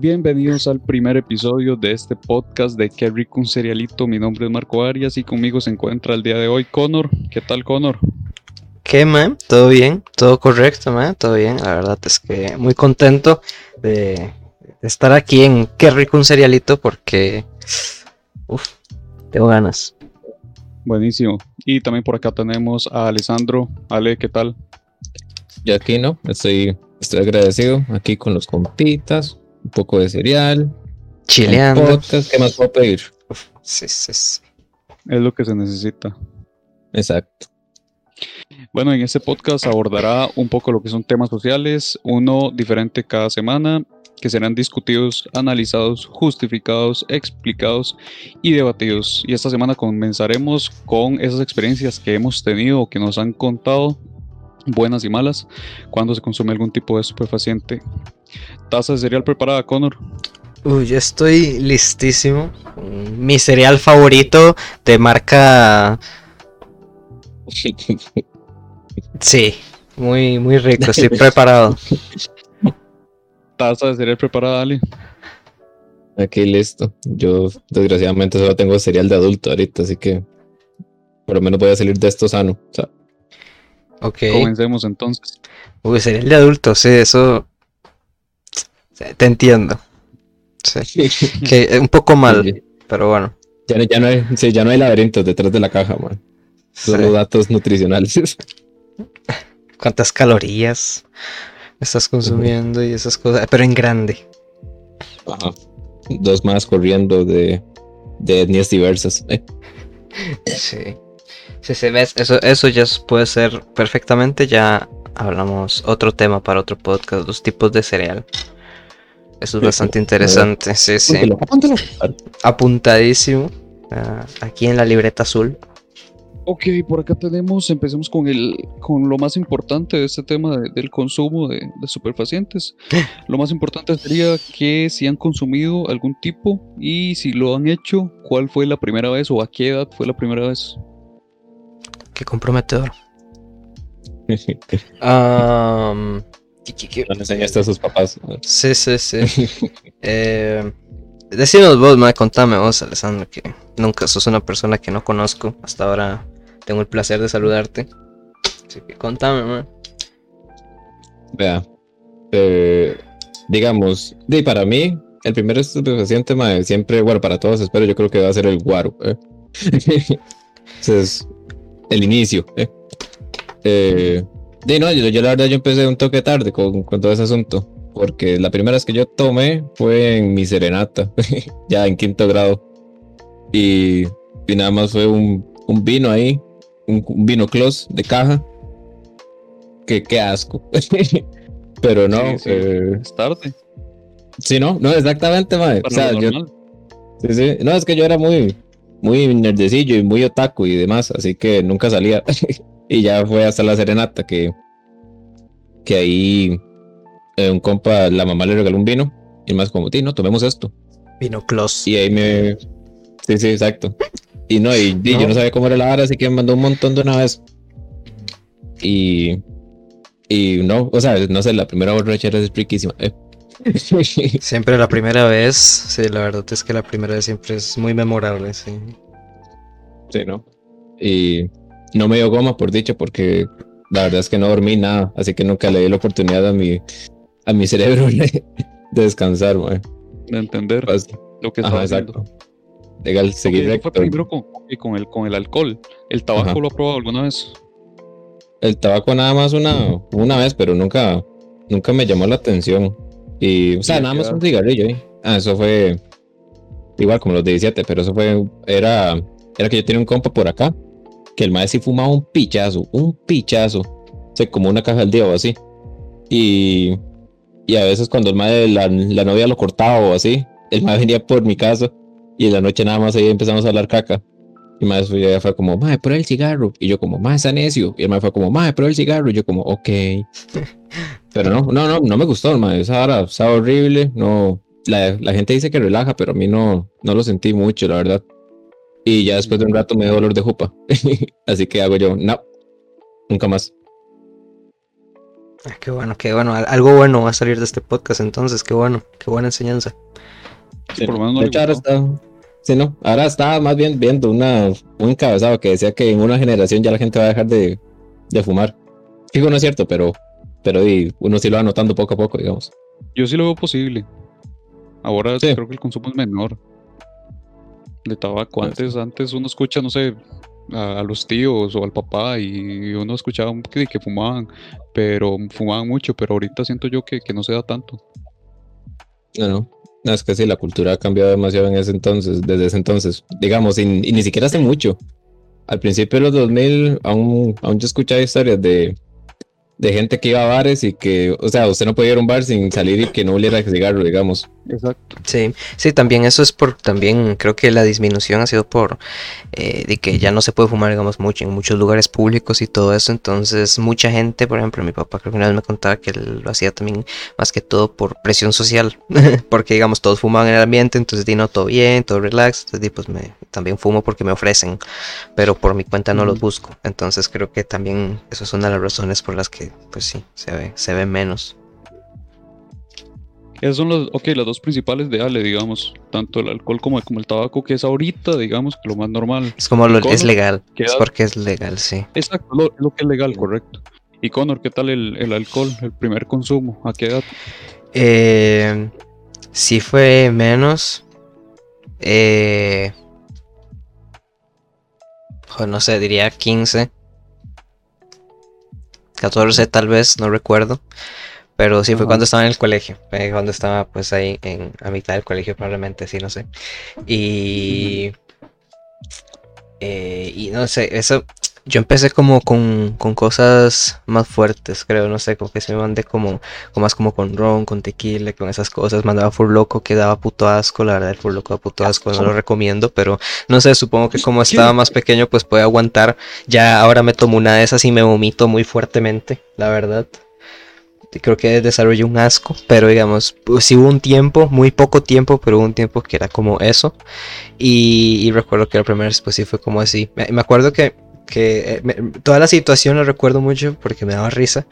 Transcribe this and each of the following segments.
Bienvenidos al primer episodio de este podcast de Qué rico un cerealito. Mi nombre es Marco Arias y conmigo se encuentra el día de hoy Connor. ¿Qué tal, Connor? ¿Qué, man? ¿Todo bien? ¿Todo correcto, man? ¿Todo bien? La verdad es que muy contento de, estar aquí en Qué rico un cerealito porque... Uf, tengo ganas. Buenísimo. Y también por acá tenemos a Alessandro. Ale, ¿qué tal? Yo aquí no, estoy, estoy agradecido aquí con los compitas, un poco de cereal, Chileando. podcast, ¿qué más puedo pedir? Sí, sí, sí. Es lo que se necesita. Exacto. Bueno, en este podcast abordará un poco lo que son temas sociales, uno diferente cada semana, que serán discutidos, analizados, justificados, explicados y debatidos. Y esta semana comenzaremos con esas experiencias que hemos tenido o que nos han contado, buenas y malas, cuando se consume algún tipo de estupefaciente. ¿Taza de cereal preparada, Connor? Uy, yo estoy listísimo. Mi cereal favorito de marca... Sí, muy, muy rico, estoy preparado. ¿Taza de cereal preparada, Ali? Aquí listo. Yo desgraciadamente solo tengo cereal de adulto ahorita, así que por lo menos voy a salir de esto sano. O sea, Ok. Comencemos entonces. Uy, cereal de adulto, sí, eso... Te entiendo. Sí, que un poco mal, pero bueno. ya, no, ya, no hay, sí, ya no hay laberintos detrás de la caja, man. Solo datos nutricionales. ¿Cuántas calorías estás consumiendo y esas cosas? Pero en grande. Ajá. Dos más corriendo de, de etnias diversas. Eh, Sí. Sí, sí, ves, eso, eso ya puede ser perfectamente. Ya hablamos otro tema para otro podcast, los tipos de cereal. Eso es Sí, bastante sí. interesante, sí, sí. apúntalo, apúntalo. Apuntadísimo. ah, aquí en la libreta azul. Ok, por acá tenemos, empecemos con, el, con lo más importante de este tema de- del consumo de, de superfacientes. Lo más importante sería que si han consumido algún tipo y si lo han hecho, cuál fue la primera vez o a qué edad fue la primera vez. Qué comprometedor. Am, ¿qué- qué- qué? No le enseñaste a sus papás. Sí, sí, sí. Eh, decinos vos, ma, contame vos, Alessandro, que nunca sos una persona que no conozco. Hasta ahora tengo el placer de saludarte. Así que contame, ma. Vea. eh, digamos, para mí, el primer estupefaciente, mae, siempre, bueno, para todos espero, yo creo que va a ser el guaro. eh. Ese es el inicio. Eh. Eh, di, no, yo, yo la verdad yo empecé un toque tarde con, con todo ese asunto. Porque la primera vez que yo tomé fue en mi serenata, ya en quinto grado. Y, y nada más fue un, un vino ahí, un, un vino close de caja. Que qué asco. Pero no, Sí, sí, eh, Es tarde. sí, no, no, exactamente, mae. O sea, yo, sí, sí. No, es que yo era muy, muy nerdecillo y muy otaku y demás, así que nunca salía. y ya fue hasta la serenata que, que ahí eh, un compa, la mamá le regaló un vino y más como, ti, no, tomemos esto. Vino close. Y ahí me. Sí, sí, exacto. Y no, y, y yo No. no sabía cómo era la vara, así que me mandó un montón de una vez. Y. Y no, o sea, no sé, la primera borrachera es riquísima. eh. Siempre la primera vez, sí, la verdad es que la primera vez siempre es muy memorable, sí. Sí, ¿no? Y no me dio goma, por dicho, porque la verdad es que no dormí nada, así que nunca le di la oportunidad a mi, a mi cerebro de, de descansar. De entender Pues, lo que Ajá, estaba haciendo. exacto. Legal, seguir recto. fue primero con, y con, el, con el alcohol. ¿El tabaco Ajá. lo ha probado alguna vez? El tabaco nada más una, una vez, pero nunca, nunca me llamó la atención. Y, o sea, ¿Y a nada más un cigarrillo, ¿eh? Ah, eso fue igual como los 17, pero eso fue, era, era que yo tenía un compa por acá, que el maestro sí fumaba un pichazo, un pichazo, o sea, como una caja al día o así. Y, y a veces cuando el maestro, la, la novia lo cortaba o así, el maestro venía por mi casa y en la noche nada más ahí empezamos a hablar caca. Y más fue, ya fue como, mae, prueba el cigarro. Y yo como, mae, está necio. Y el mae fue como, mae, prueba el cigarro. Y yo como, ok. Pero no, no, no, no me gustó, mae. Esa hora estaba horrible. No, la, la gente dice que relaja, pero a mí no, no lo sentí mucho, la verdad. Y ya después de un rato me dio dolor de jupa. Así que hago yo, no, nunca más. Ah, qué bueno, qué bueno. Algo bueno va a salir de este podcast entonces, qué bueno, qué buena enseñanza. Sí, por lo menos no sí, no, ahora estaba más bien viendo una, un encabezado que decía que en una generación ya la gente va a dejar de, de fumar. Digo, no es cierto, pero, pero uno sí lo va notando poco a poco, digamos. Yo sí lo veo posible. Ahora creo que el consumo es menor de tabaco. Antes, antes uno escucha, no sé, a, los tíos o al papá y uno escuchaba que, que fumaban, pero fumaban mucho, pero ahorita siento yo que, no se da tanto. No, no. No, es que sí, la cultura ha cambiado demasiado en ese entonces, desde ese entonces. Digamos, y, ni siquiera hace mucho. Al principio de los 2000, aún, aún yo escuchaba historias de, de gente que iba a bares y que, o sea, usted no podía ir a un bar sin salir y que no oliera cigarro, digamos. Exacto. Sí, sí, también eso es por, también creo que la disminución ha sido por, eh, de que ya no se puede fumar, digamos, mucho en muchos lugares públicos y todo eso, entonces mucha gente, por ejemplo, mi papá creo que una vez me contaba que él lo hacía también más que todo por presión social, porque digamos, todos fumaban en el ambiente, entonces di no, todo bien, todo relax, entonces pues me, también fumo porque me ofrecen, pero por mi cuenta no los busco, entonces creo que también eso es una de las razones por las que, pues sí, se ve, se ve menos. Esas son las, okay, las dos principales de Ale, digamos, tanto el alcohol como, como el tabaco, que es ahorita, digamos, lo más normal. Es como lo, es legal, es porque es legal, sí. Exacto, lo, lo, que es legal, correcto. Y Connor, ¿qué tal el, el alcohol, el primer consumo? ¿A qué edad? Eh, sí fue menos. Eh, no sé, diría 15. 14 tal vez, no recuerdo. Pero sí fue cuando estaba en el colegio, cuando estaba pues ahí en, a mitad del colegio probablemente, sí, no sé. Y... Eh, y no sé, eso... Yo empecé como con, con, cosas más fuertes, creo, no sé, como que se me mandé como, como más como con ron, con tequila, con esas cosas, mandaba full loco, que daba puto asco, la verdad el full loco da puto asco, no lo recomiendo, pero no sé, supongo que como estaba más pequeño pues puede aguantar, ya ahora me tomo una de esas y me vomito muy fuertemente, la verdad creo que desarrollé un asco, pero digamos, pues sí hubo un tiempo, muy poco tiempo, pero hubo un tiempo que era como eso. Y, recuerdo que la primera vez pues sí fue como así. me acuerdo que que eh, toda la situación la recuerdo mucho porque me daba risa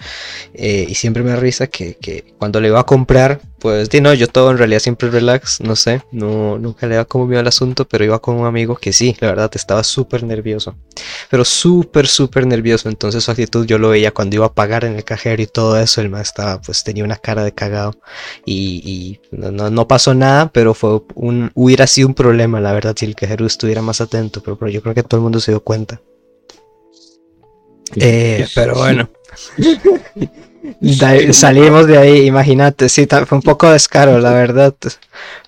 eh, y siempre me da risa que, cuando le iba a comprar, pues di no, yo todo en realidad siempre relax, no sé, no, nunca le iba como miedo al asunto, pero iba con un amigo que sí, la verdad estaba súper nervioso, pero súper, súper nervioso, entonces su actitud yo lo veía cuando iba a pagar en el cajero y todo eso, el más estaba, pues tenía una cara de cagado y, no, no, pasó nada, pero fue un, hubiera sido un problema, la verdad, si el cajero estuviera más atento, pero yo creo que todo el mundo se dio cuenta. Eh, pero bueno. salimos de ahí, imagínate, sí, fue un poco descaro, la verdad.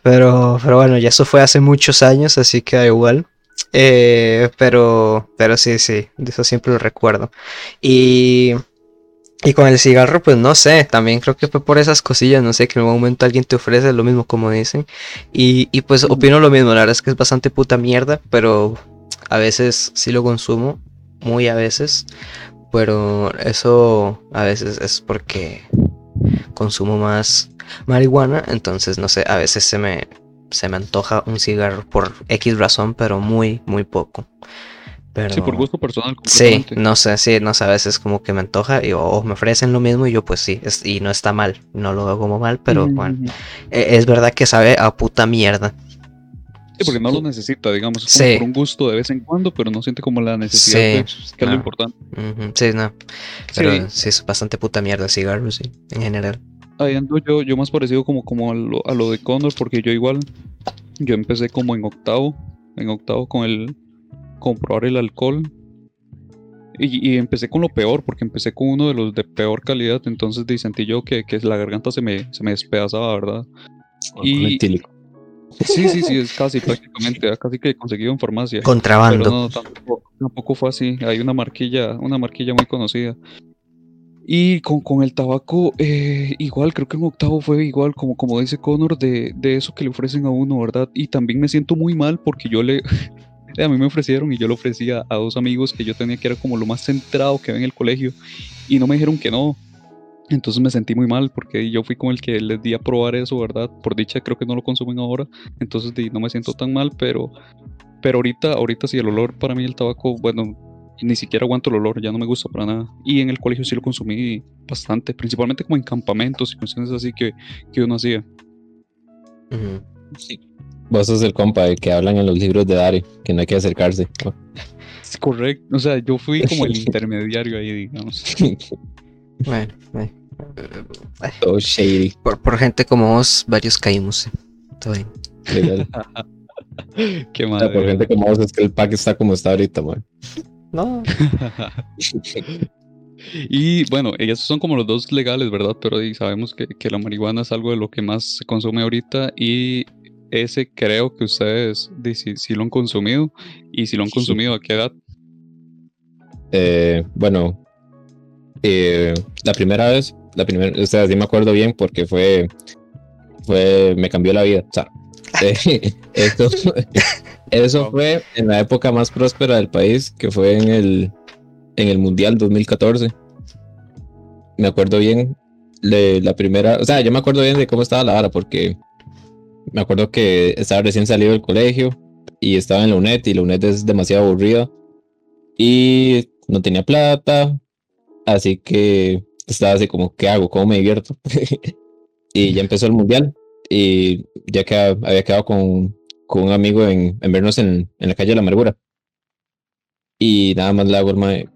Pero, pero bueno, ya eso fue hace muchos años, así que da igual. Eh, pero, pero sí, sí, de eso siempre lo recuerdo. Y, y con el cigarro, pues no sé, también creo que fue por esas cosillas, no sé, que en un momento alguien te ofrece lo mismo como dicen. Y, y pues opino lo mismo, la verdad es que es bastante puta mierda, pero a veces sí lo consumo muy a veces, pero eso a veces es porque consumo más marihuana, entonces no sé, a veces se me se me antoja un cigarro por X razón, pero muy muy poco. Pero, sí, por gusto personal. Sí, no sé, sí, no sé, a veces como que me antoja y o me ofrecen lo mismo y yo pues sí, y no está mal, no lo hago como mal, pero bueno, e, es verdad que sabe a puta mierda porque no lo necesita, digamos, es como por un gusto de vez en cuando, pero no siente como la necesidad, que es lo importante. Sí, no. Pero sí. es bastante puta mierda el cigarro, sí, en general. Ahí ando yo, yo más parecido como, como a, lo, a lo de Condor, porque yo igual, yo empecé como en octavo, en octavo con el, comprobar el alcohol. Y, empecé con lo peor, porque empecé con uno de los de peor calidad, entonces sentí yo que, que la garganta se me, se me despedazaba, ¿verdad? y, Sí, sí, sí, es casi prácticamente, casi que conseguido en farmacia. Contrabando. Pero no, tampoco, fue así. Hay una marquilla, una marquilla muy conocida. Y con, con el tabaco, eh, igual, creo que en octavo fue igual, como, como dice Connor, de, de eso que le ofrecen a uno, ¿verdad? Y también me siento muy mal porque yo le, a mí me ofrecieron y yo le ofrecía a dos amigos que yo tenía que era como lo más centrado que había en el colegio y no me dijeron que no. Entonces me sentí muy mal porque yo fui con el que les di a probar eso, ¿verdad? Por dicha creo que no lo consumen ahora, entonces no me siento tan mal, pero, pero ahorita, ahorita sí el olor para mí el tabaco, bueno, ni siquiera aguanto el olor, ya no me gusta para nada. Y en el colegio sí lo consumí bastante, principalmente como en campamentos y cuestiones así que, que uno hacía. Ujú. Vos sos el compa de que hablan en los libros de Dari, que no hay que acercarse. Es correcto, o sea, yo fui como el intermediario ahí, digamos. Bueno, eh, Todo shady. por, por gente como vos, varios caímos. Todo bien. legal. Qué O sea, madre. por gente como vos es que el pack está como está ahorita, man. No, Y bueno, esos son como los dos legales, ¿verdad? Pero sabemos que, que la marihuana es algo de lo que más se consume ahorita y ese creo que ustedes si, si lo han consumido y si lo han consumido, ¿a qué edad? Eh, bueno, eh, la primera vez, la primera, o sea, sí me acuerdo bien porque fue, fue, me cambió la vida. O sea, eh, esto, eso fue en la época más próspera del país, que fue en el, en el Mundial 2014. Me acuerdo bien de la primera, o sea, yo me acuerdo bien de cómo estaba la vara porque me acuerdo que estaba recién salido del colegio y estaba en la UNED y la UNED es demasiado aburrida y no tenía plata, así que estaba así como, ¿qué hago? ¿Cómo me divierto? y ya empezó el mundial y ya que había quedado con, con un amigo en, en vernos en, en la calle de la amargura. Y nada más le hago el mae,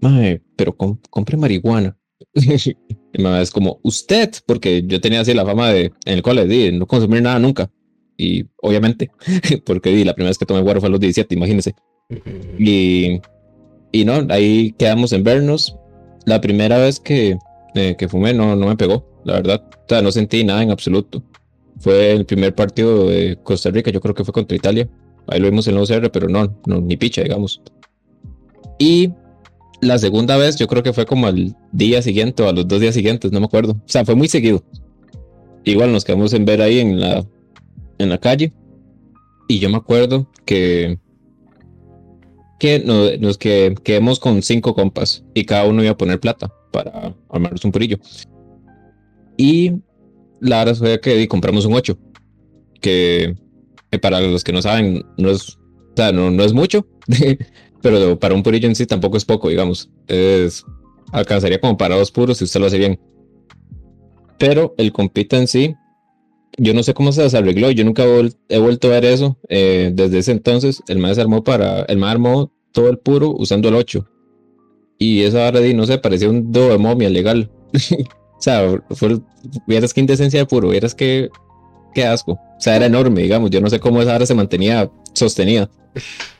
mae, pero com- compre marihuana. y mamá es como, usted, porque yo tenía así la fama de, en el cole, de no consumir nada nunca. Y obviamente, porque di, la primera vez que tomé guaro fue a los 17, imagínense. Y, y no, ahí quedamos en vernos. La primera vez que, eh, que fumé no, no me pegó, la verdad. O sea, no sentí nada en absoluto. Fue el primer partido de Costa Rica, yo creo que fue contra Italia. Ahí lo vimos en la UCR, pero no, no ni picha, digamos. Y la segunda vez, yo creo que fue como al día siguiente o a los dos días siguientes, no me acuerdo. O sea, fue muy seguido. Igual nos quedamos en ver ahí en la, en la calle. Y yo me acuerdo que que nos, nos que, quedemos con cinco compas y cada uno iba a poner plata para armarnos un purillo. Y la verdad fue que compramos un 8, que eh, para los que no saben, no es, o sea, no, no es mucho, pero para un purillo en sí tampoco es poco, digamos. Es, alcanzaría como para dos puros si usted lo hace bien. Pero el compita en sí, yo no sé cómo se desarregló, yo nunca vol- he vuelto a ver eso. eh, desde ese entonces, el más armó para, el más armó todo el puro usando el 8. Y eso ahora di, no sé, parecía un do de momia legal. o sea, fue, vieras qué indecencia de puro, vieras qué, qué asco. O sea, era enorme, digamos, yo no sé cómo esa hora se mantenía sostenida.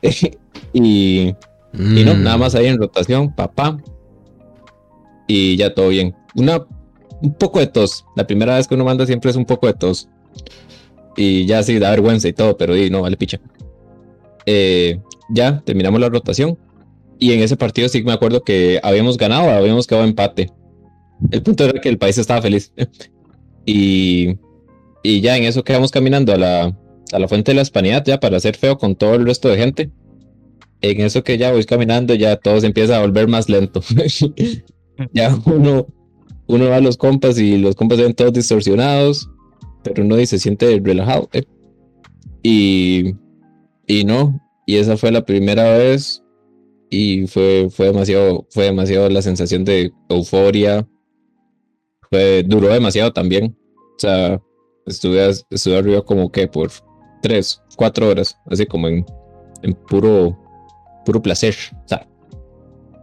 y, y no, Mm. nada más ahí en rotación, papá. Y ya todo bien. Una, un poco de tos. La primera vez que uno manda siempre es un poco de tos. Y ya sí, da vergüenza y todo, pero di, no, vale picha. Eh, ya terminamos la rotación. Y en ese partido sí me acuerdo que habíamos ganado, habíamos quedado empate. El punto era que el país estaba feliz. y, y ya en eso quedamos caminando a la, a la fuente de la hispanidad, ya para hacer feo con todo el resto de gente en eso que ya voy caminando, ya todo se empieza a volver más lento. ya uno, uno va a los compas y los compas ven todos distorsionados, pero uno dice, siente relajado. eh. Y, y no, y esa fue la primera vez y fue, fue, demasiado, fue demasiado la sensación de euforia. Fue, duró demasiado también. O sea, estuve, estuve arriba como que por tres, cuatro horas, así como en, en puro puro placer. O sea,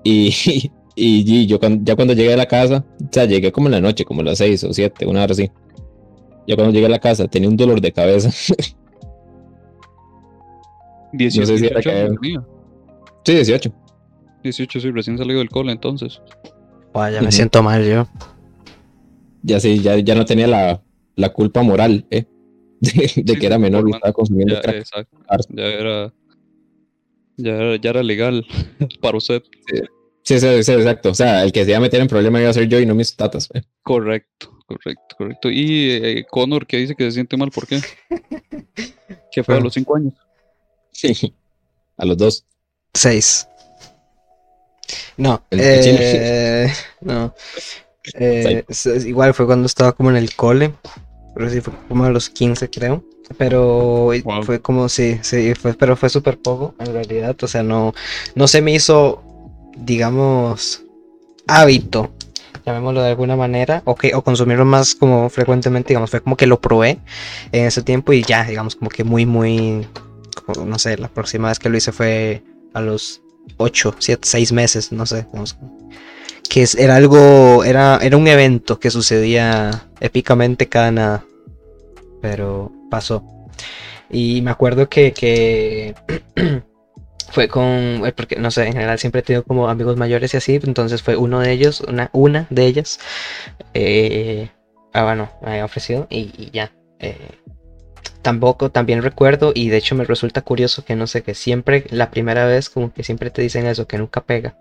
y, y, y yo cuando, ya cuando llegué a la casa, o sea, llegué como en la noche, como a las seis o siete, una hora así. Ya cuando llegué a la casa tenía un dolor de cabeza. 18, sé si era 18 que- años tenía. sí, 18. 18, sí, recién salido del cole entonces. Guau, ya me siento mal yo. Ya sí, ya, ya no tenía la, la culpa moral, ¿eh? De, de Sí, que era menor y estaba consumiendo Ya, crack. exacto. Ya era, ya era, ya era legal para usted. Sí, sí, sí, exacto. O sea, el que se iba a meter en problema iba a ser yo y no mis tatas. ¿eh? Correcto, correcto, correcto. Y eh, Connor que dice que se siente mal, ¿por qué? Que fue a Bueno. los 5 años. Sí. A los dos. Seis. No, El eh, no. Eh, igual fue cuando estaba como en el cole, pero sí fue como a los 15 creo. Pero Wow. fue como, sí, sí, fue, pero fue súper poco en realidad. O sea, no, no se me hizo digamos, hábito, llamémoslo de alguna manera, o, que, o consumirlo más como frecuentemente, digamos, fue como que lo probé en ese tiempo y ya, digamos, como que muy, muy, no sé, la próxima vez que lo hice fue a los 8, 7, 6 meses, no sé, digamos, que era algo, era, era un evento que sucedía épicamente cada nada, pero pasó. Y me acuerdo que, que fue con, eh, porque no sé, en general siempre he tenido como amigos mayores y así, entonces fue uno de ellos, una, una de ellas, eh, ah, bueno, me había ofrecido y, ya. Eh, tampoco, también recuerdo, y de hecho me resulta curioso que no sé, que siempre, la primera vez, como que siempre te dicen eso, que nunca pega.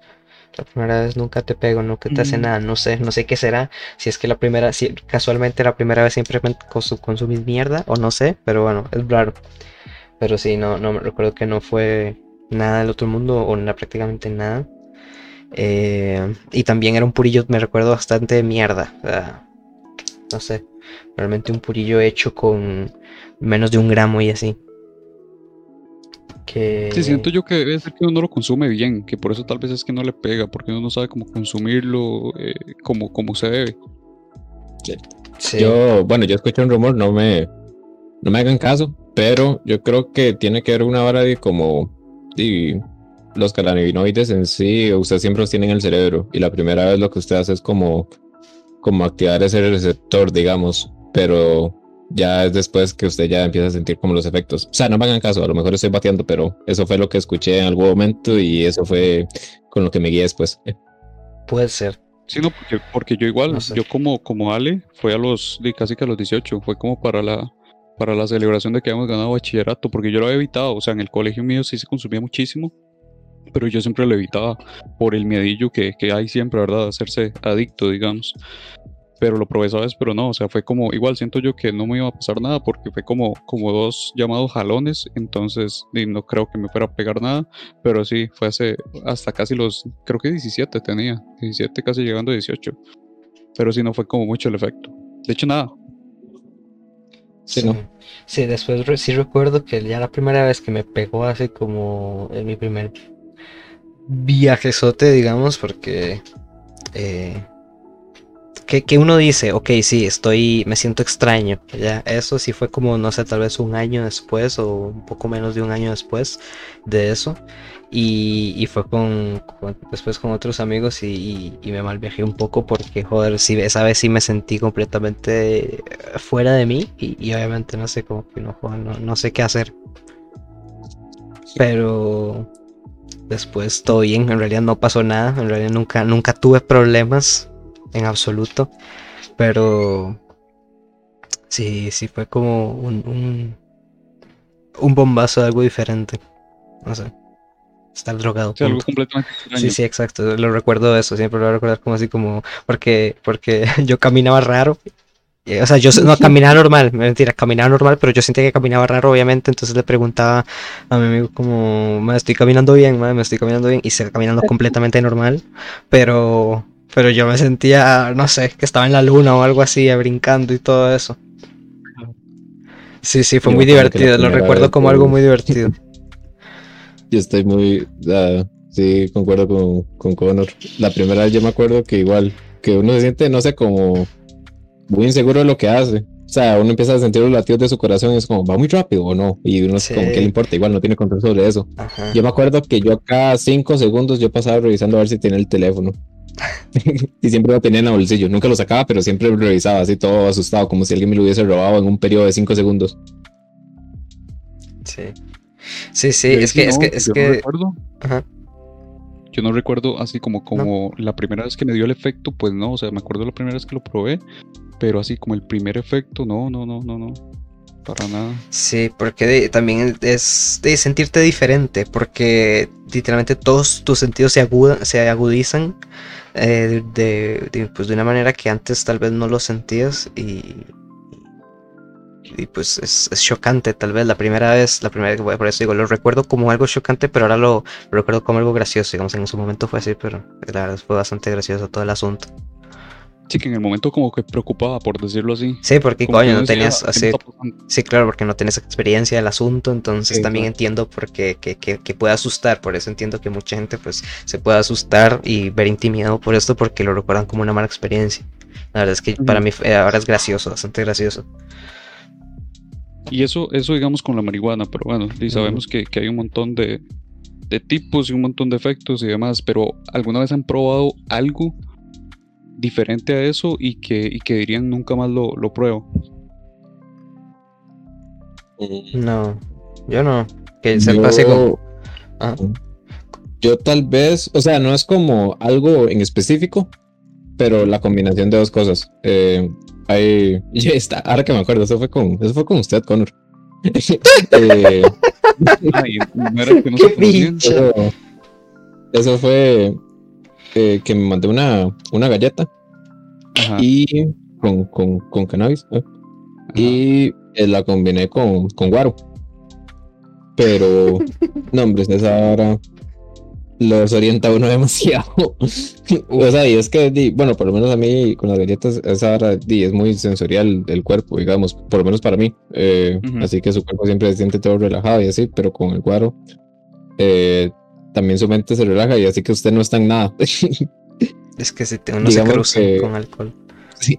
La primera vez nunca te pego, nunca te hace nada, no sé, no sé qué será. Si es que la primera, si casualmente la primera vez siempre consumís mierda, o no sé, pero bueno, es raro. Pero sí, no, no, recuerdo que no fue nada del otro mundo o nada, prácticamente nada. Eh, y también era un purillo, me recuerdo bastante de mierda. no sé, realmente un purillo hecho con menos de un gramo y así. Que... Sí, siento yo que debe ser que uno lo consume bien, que por eso tal vez es que no le pega, porque uno no sabe cómo consumirlo eh, como, como se debe. Yo, bueno, yo escuché un rumor, no me, no me hagan caso, pero yo creo que tiene que haber una vara de como y los cannabinoides en sí, usted siempre los tiene en el cerebro y la primera vez lo que usted hace es como, como activar ese receptor, digamos, pero ya es después que usted ya empieza a sentir como los efectos. O sea, no me hagan caso, a lo mejor estoy bateando, pero eso fue lo que escuché en algún momento y eso fue con lo que me guié después. Puede ser. Sí, no, porque, yo igual, yo como, como Ale, fue a los, casi que a los 18, fue como para la, para la celebración de que habíamos ganado bachillerato, porque yo lo había evitado, o sea, en el colegio mío sí se consumía muchísimo, pero yo siempre lo evitaba por el miedillo que, que hay siempre, ¿verdad? Hacerse adicto, digamos. Pero lo probé esa vez, pero no, o sea, fue como, igual siento yo que no me iba a pasar nada porque fue como, como dos llamados jalones, entonces no creo que me fuera a pegar nada, pero sí, fue hasta casi los, creo que 17 tenía, 17 casi llegando a 18, pero sí no fue como mucho el efecto. De hecho, nada, Sí, sí, después sí recuerdo que ya la primera vez que me pegó así como en mi primer viajezote, digamos, porque eh, que, uno dice, ok, sí, estoy, me siento extraño. Ya, eso sí fue como, no sé, tal vez un año después o un poco menos de un año después de eso. Y, fue con, después con otros amigos y, me mal viajé un poco porque, joder, sí, esa vez sí me sentí completamente fuera de mí y, obviamente no sé cómo que no, no, no sé qué hacer. Pero después todo bien, en realidad no pasó nada, en realidad nunca, nunca tuve problemas en absoluto, pero sí, sí fue como un, un, un bombazo de algo diferente, no sé. Estar drogado. Sí, algo completamente Sí, sí, exacto. Lo recuerdo eso. Siempre lo voy a recordar como así como. Porque, porque yo caminaba raro. O sea, yo no caminaba normal, mentira, caminaba normal, pero yo sentía que caminaba raro, obviamente. Entonces le preguntaba a mi amigo, como, me estoy caminando bien, me estoy caminando bien. Y se caminando completamente normal. Pero, pero yo me sentía, no sé, que estaba en la luna o algo así, brincando y todo eso. Sí, sí, fue muy divertido, lo recuerdo como algo muy divertido. Yo estoy muy, sí, concuerdo con, con Connor. La primera vez yo me acuerdo que igual, que uno se siente, no sé, como muy inseguro de lo que hace. O sea, uno empieza a sentir los latidos de su corazón y es como, ¿va muy rápido o no? Y uno es como, ¿qué le importa? Igual no tiene control sobre eso. Yo me acuerdo que yo cada cinco segundos yo pasaba revisando a ver si tiene el teléfono. Y siempre lo tenía en el bolsillo. Nunca lo sacaba, pero siempre lo revisaba así todo asustado, como si alguien me lo hubiese robado en un periodo de 5 segundos. Sí. Sí, sí, es que, es que, es yo que... No recuerdo. Yo no recuerdo así como, como la primera vez que me dio el efecto, pues no, o sea, me acuerdo la primera vez que lo probé, pero así como el primer efecto, no, no, no, no, no. Para nada. Sí, porque también es de sentirte diferente, porque literalmente todos tus sentidos se, se agudizan eh, de, pues de una manera que antes tal vez no lo sentías y, y pues es, chocante tal vez la primera vez, la primera vez, por eso digo, lo recuerdo como algo chocante, pero ahora lo, recuerdo como algo gracioso, digamos, en su momento fue así, pero la verdad fue bastante gracioso todo el asunto. Sí, que en el momento como que preocupaba, por decirlo así. Sí, porque Como coño, no tenías "¿Qué me así. está pasando?". Sí, claro, porque no tienes experiencia del asunto, entonces Sí, también claro. entiendo por qué que, que, que puede asustar, por eso entiendo que mucha gente pues se puede asustar y ver intimidado por esto porque lo recuerdan como una mala experiencia. La verdad es que para mí ahora es gracioso, bastante gracioso. Y eso, eso digamos con la marihuana, pero bueno, y sabemos que, que hay un montón de, de tipos y un montón de efectos y demás, pero ¿alguna vez han probado algo diferente a eso y que, y que dirían nunca más lo, lo pruebo? No, yo no. Que sepa así como... Ah. Yo tal vez, o sea, no es como algo en específico, pero la combinación de dos cosas. Eh, hay, ya está, ahora que me acuerdo, eso fue con, eso fue con usted, Connor. Eh, Ay, no era que no ¡Qué se eso fue eh, que me mandé una, una galleta Ajá, y con, con, con cannabis ajá. y eh, la combiné con, con guaro. Pero, no, hombre, esa hora lo desorienta a uno demasiado. o sea, y es que, di, bueno, por lo menos a mí con las galletas, esa hora di, es muy sensorial el cuerpo, digamos, por lo menos para mí. Eh, Ujú. Así que su cuerpo siempre se siente todo relajado y así, pero con el guaro, eh, también su mente se relaja y así que usted no está en nada. Es que si te- uno se Digamos cruza que- con alcohol. Sí.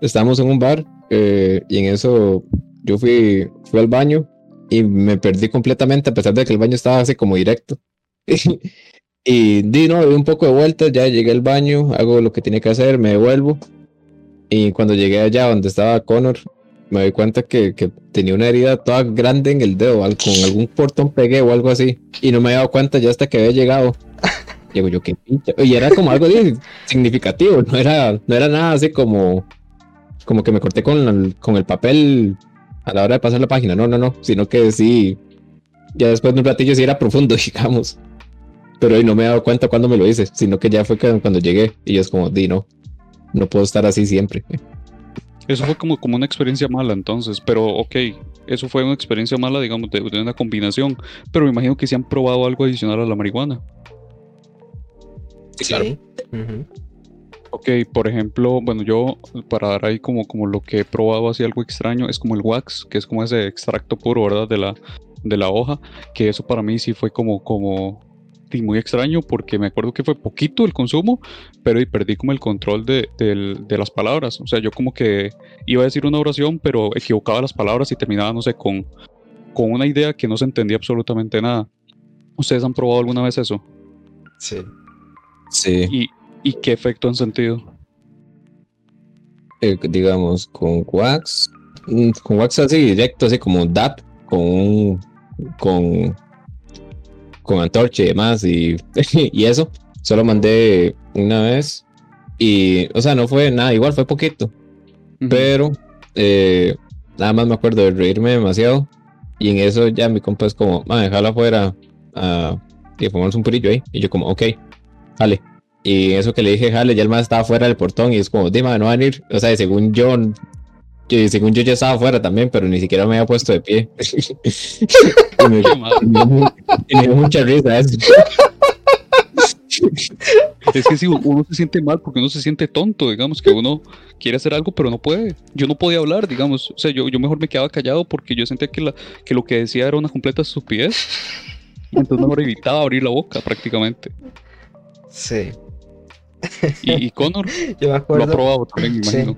Estábamos en un bar eh, y en eso yo fui, fui al baño y me perdí completamente a pesar de que el baño estaba así como directo. y di, no, di un poco de vueltas, ya llegué al baño, hago lo que tiene que hacer, me devuelvo. Y cuando llegué allá donde estaba Connor, me doy cuenta que, que tenía una herida toda grande en el dedo, con algún portón pegué o algo así. Y no me había dado cuenta ya hasta que había llegado. Digo yo, qué pinche. Y era como algo significativo, no era, no era nada así como, como que me corté con el, con el papel a la hora de pasar la página. No, no, no, sino que sí, ya después de un ratillo sí era profundo, digamos. Pero hoy no me he dado cuenta cuando me lo hice, sino que ya fue cuando llegué y yo es como, di, no, no puedo estar así siempre. Eso fue como, como una experiencia mala entonces, pero ok, eso fue una experiencia mala, digamos, de, de una combinación, pero me imagino que se han probado algo adicional a la marihuana. Sí, claro. Ok, por ejemplo, bueno, yo para dar ahí como, como lo que he probado así algo extraño es como el wax, que es como ese extracto puro, ¿verdad? De la, de la hoja, que eso para mí sí fue como, como sí, muy extraño porque me acuerdo que fue poquito el consumo, pero y perdí como el control de, de las palabras. O sea, yo como que iba a decir una oración, pero equivocaba las palabras y terminaba, no sé, con, con una idea que no se entendía absolutamente nada. ¿Ustedes han probado alguna vez eso? Sí. Sí, ¿Y, y qué efecto han sentido? eh, digamos, con wax, mm, con wax así directo, así como DAP, con un- con, con antorcha y demás, y, y eso. Solo mandé una vez, y, o sea, no fue nada, igual fue poquito, pero eh, nada más me acuerdo de reírme demasiado, y en eso ya mi compa es como, a dejarla afuera, ah, y fumamos un purillo ahí, y yo como, ok, jale. Y eso que le dije, jale, ya el más estaba fuera del portón y es como, dime, no van a ir. O sea, según yo, yo- según yo ya estaba afuera también, pero ni siquiera me había puesto de pie. y me, dio mucha risa eso. Es que si uno se siente mal porque uno se siente tonto, digamos, que uno quiere hacer algo pero no puede. Yo no podía hablar, digamos. O sea, yo, yo mejor me quedaba callado porque yo sentía que, la, que lo que decía era una completa estupidez. Entonces mejor evitaba abrir la boca prácticamente. Sí. Y, y Connor Yo me lo ha probado también, me Sí.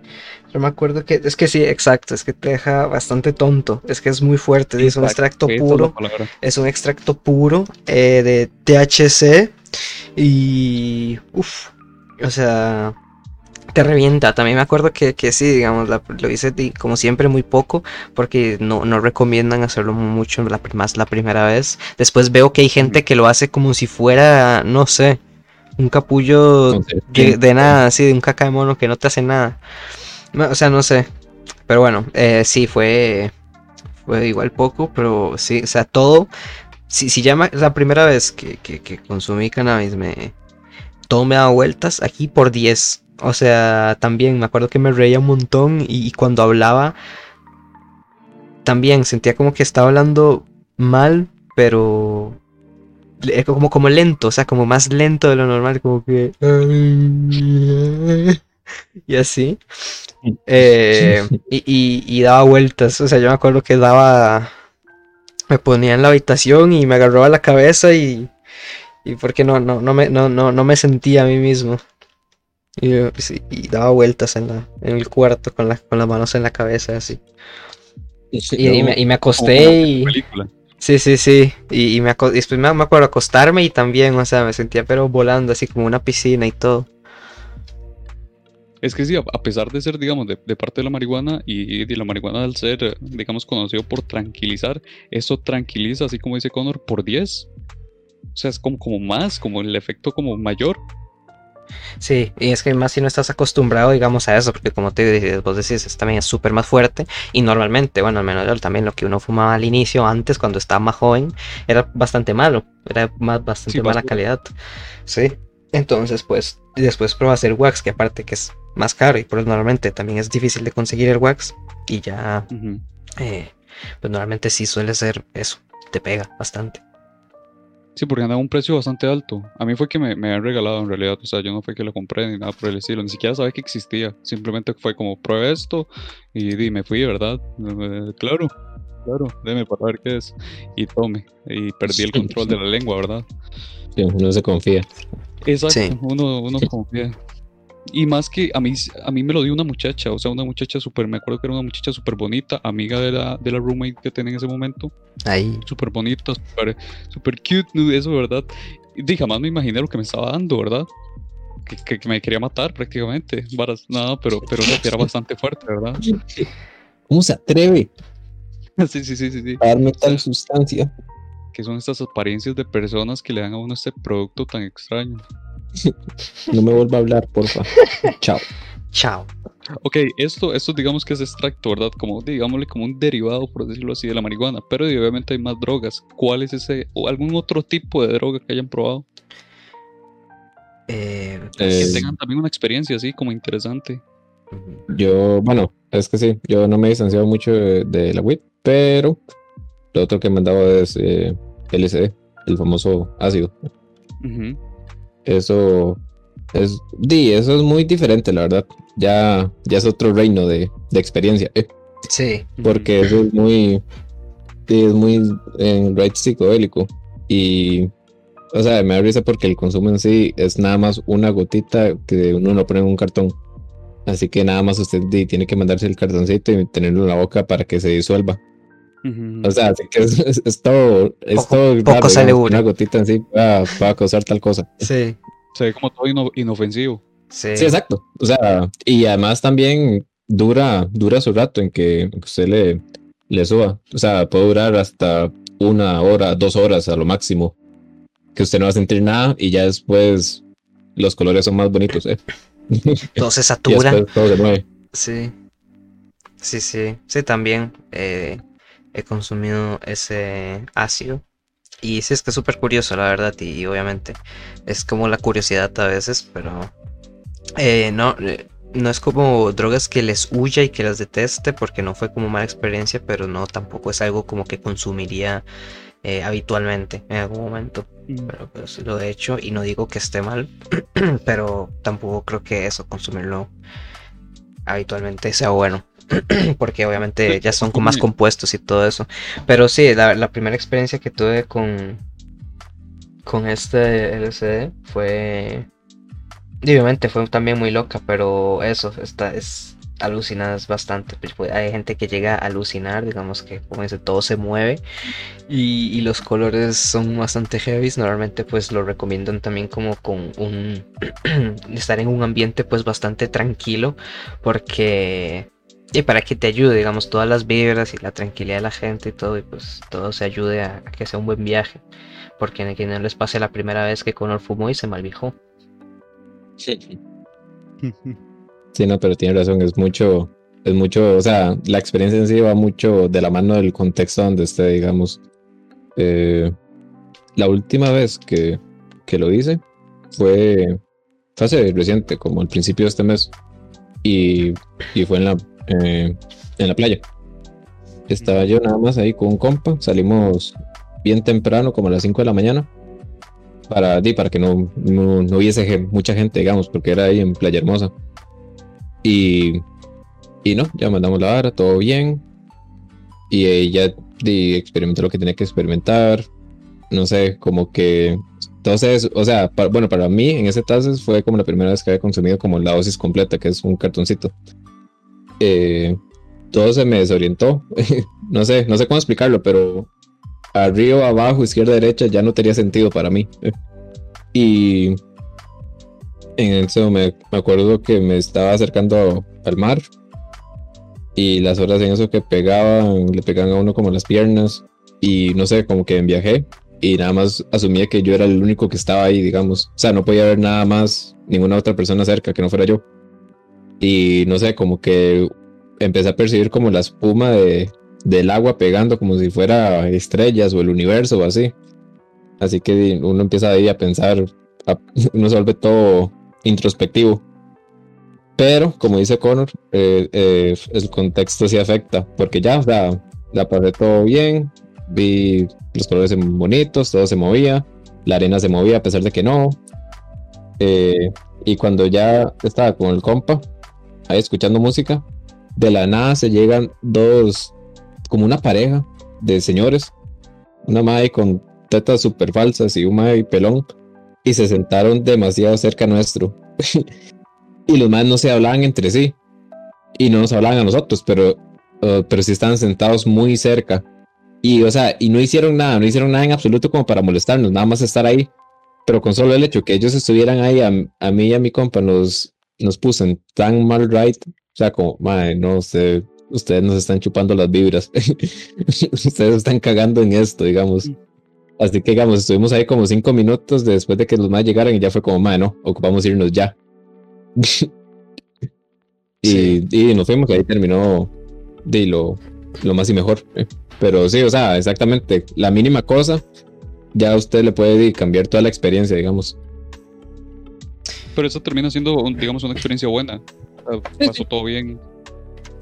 Yo me acuerdo que. Es que sí, exacto. Es que te deja bastante tonto. Es que es muy fuerte. Es un extracto puro. Es un extracto puro eh, de THC. Y. Uff. O sea. Te revienta. También me acuerdo que, que sí, digamos, la- lo hice como siempre muy poco. Porque no, no recomiendan hacerlo mucho la, más la primera vez. Después veo que hay gente que lo hace como si fuera, no sé, un capullo Entonces, de, de nada, así, de un caca de mono que no te hace nada. No, O sea, no sé. Pero bueno, eh, sí, fue, fue igual poco, pero sí, o sea, todo. Si, si ya la primera vez que, que- consumí cannabis, me, todo me daba vueltas aquí por 10. O sea, también me acuerdo que me reía un montón y, cuando hablaba, también sentía como que estaba hablando mal, pero como, como lento, o sea, como más lento de lo normal, como que... y así. Eh, y, y- y daba vueltas, o sea, yo me acuerdo que daba, me ponía en la habitación y me agarraba la cabeza y, y porque no, no, no, me, no, no, no me sentía a mí mismo. Y, y daba vueltas en, la, en el cuarto con, la, con las manos en la cabeza, así. Y, y me, y me acosté y... película. Sí, sí, sí. Y, me después me, me acuerdo acostarme y también, o sea, me sentía pero volando así como una piscina y todo. Es que sí, a pesar de ser, digamos, de, de parte de la marihuana y de la marihuana al ser, digamos, conocido por tranquilizar, eso tranquiliza, así como dice Connor, por 10. O sea, es como, como más, como el efecto como mayor. Sí, y es que más si no estás acostumbrado, digamos, a eso, porque como te vos decís, es también es súper más fuerte. Y normalmente, bueno, al menos yo también lo que uno fumaba al inicio, antes, cuando estaba más joven, era bastante malo, era más, bastante Sí, mala calidad. Sí. Entonces, pues, después pruebas el wax, que aparte que es más caro y pues normalmente también es difícil de conseguir el wax. Y ya, Ujú. eh, pues normalmente sí suele ser eso, te pega bastante. Sí, porque anda a un precio bastante alto. A mí fue que me, me han regalado en realidad. O sea, yo no fue que lo compré ni nada por el estilo. Ni siquiera sabía que existía. Simplemente fue como, pruebe esto. Y, di, me fui, ¿verdad? Eh, claro, claro, déme para ver qué es. Y tome. Y perdí el control de la lengua, ¿verdad? Sí, uno se confía. Exacto, Sí. uno, uno confía. Y más que a mí, a mí me lo dio una muchacha, o sea, una muchacha súper, me acuerdo que era una muchacha súper bonita, amiga de la, de la roommate que tenía en ese momento, Ahí. súper bonita, súper cute, ¿no? eso, ¿verdad? Y jamás me imaginé lo que me estaba dando, ¿verdad? Que, que- que me quería matar prácticamente, varas, nada, pero, pero sí, era bastante fuerte, ¿verdad? ¿Cómo se atreve Sí, sí, sí, sí, sí. a darme tal sustancia? Que son estas apariencias de personas que le dan a uno este producto tan extraño. No me vuelva a hablar, porfa. Chao. Chao. Ok, esto, esto digamos que es extracto, ¿verdad? Como, digámosle, como un derivado, por decirlo así, de la marihuana. Pero obviamente hay más drogas. ¿Cuál es ese, o algún otro tipo de droga que hayan probado? Eh, Que Eh, tengan también una experiencia así como interesante. Yo, bueno, es que sí, yo no me he distanciado mucho de, de la WIT, pero lo otro que me han dado es eh, LSD, el famoso ácido. Eso es, di, eso es muy diferente, la verdad. Ya, ya es otro reino de, de experiencia, eh, sí. porque eso es muy, sí, es muy en right psicodélico. Y, o sea, me da risa porque el consumo en sí es nada más una gotita que uno lo pone en un cartón. Así que nada más usted di, tiene que mandarse el cartoncito y tenerlo en la boca para que se disuelva. O sea, así que es, es- es todo, es Poco- todo poco raro, sale digamos, una gotita en sí va, va a causar tal cosa. Sí. Se ve como todo ino- inofensivo. Sí. Sí, exacto. O sea, y además también dura, dura su rato en que usted le, le suba. O sea, puede durar hasta una hora, dos horas a lo máximo. Que usted no va a sentir nada y ya después los colores son más bonitos, ¿eh? Todo se satura. todo se mueve. Sí. Sí, sí. Sí, también eh, he consumido ese ácido. Y sí, es que es súper curioso, la verdad. Y, obviamente es como la curiosidad a veces, pero eh, no, eh, no es como drogas que les huya y que las deteste, porque no fue como mala experiencia, pero no tampoco es algo como que consumiría eh, habitualmente en algún momento. Pero pues lo he hecho y no digo que esté mal, pero tampoco creo que eso, consumirlo habitualmente sea bueno. Porque obviamente ya son más consume- compuestos y todo eso. Pero sí, la, la primera experiencia que tuve con, con este LCD fue... y obviamente fue también muy loca, pero eso, está, es alucinas bastante. pues, pues, Hay gente que llega a alucinar, digamos que como dice, todo se mueve y, y los colores son bastante heavy. Normalmente pues lo recomiendan también como con un estar en un ambiente pues bastante tranquilo porque y para que te ayude, digamos, todas las vibras y la tranquilidad de la gente y todo y pues todo se ayude a, a que sea un buen viaje. Porque a quien no les pase la primera vez que Connor fumó y se malvijó. Sí, no, pero tiene razón, es mucho, es mucho, o sea, la experiencia en sí va mucho de la mano del contexto donde esté, digamos. Eh, la última vez que, que lo hice fue, fue hace reciente, como al principio de este mes, y, y fue en la, eh, en la playa. Estaba yo nada más ahí con un compa, salimos bien temprano, como a las 5 de la mañana, para, para que no, no, no hubiese mucha gente, digamos, porque era ahí en Playa Hermosa. Y, y no, ya mandamos la vara, todo bien. Y ella di, experimentó lo que tenía que experimentar. No sé, como que. Entonces, o sea, para- bueno, para mí en ese entonces fue como la primera vez que había consumido como la dosis completa, que es un cartoncito. Eh, todo se me desorientó. no sé, no sé cómo explicarlo, pero arriba, abajo, izquierda, derecha ya no tenía sentido para mí. Y en eso me, me acuerdo que me estaba acercando al mar y las horas en eso que pegaban, le pegaban a uno como las piernas y no sé, como que viajé y nada más asumía que yo era el único que estaba ahí, digamos. O sea, no podía haber nada más, ninguna otra persona cerca que no fuera yo. Y no sé, como que empecé a percibir como la espuma de, del agua pegando como si fuera estrellas o el universo o así. Así que uno empieza ahí a pensar, a- uno se vuelve todo introspectivo. Pero, como dice Connor, eh, eh, el contexto sí afecta, porque ya, o sea, la pasé todo bien, vi los colores bonitos, todo se movía, la arena se movía a pesar de que no. Eh, y cuando ya estaba con el compa, escuchando música, de la nada se llegan dos, como una pareja de señores, una madre con tetas súper falsas y un madre pelón, y se sentaron demasiado cerca nuestro. y los más no se hablaban entre sí, y no nos hablaban a nosotros, pero, uh, pero sí estaban sentados muy cerca. Y, o sea, y no hicieron nada, no hicieron nada en absoluto como para molestarnos, nada más estar ahí. Pero con solo el hecho que ellos estuvieran ahí, a, a mí y a mi compa nos, nos puso en tan mal right. O sea, como, madre, no, usted, ustedes nos están chupando las vibras. ustedes están cagando en esto, digamos. Así que, digamos, estuvimos ahí como cinco minutos después de que los más llegaran y ya fue como, madre, no, ocupamos irnos ya. y, Sí. y nos fuimos, ahí terminó de lo, lo más y mejor. Pero sí, o sea, exactamente, la mínima cosa, ya usted le puede cambiar toda la experiencia, digamos. Pero eso termina siendo, un- digamos, una experiencia buena. O sea, Sí, pasó todo bien.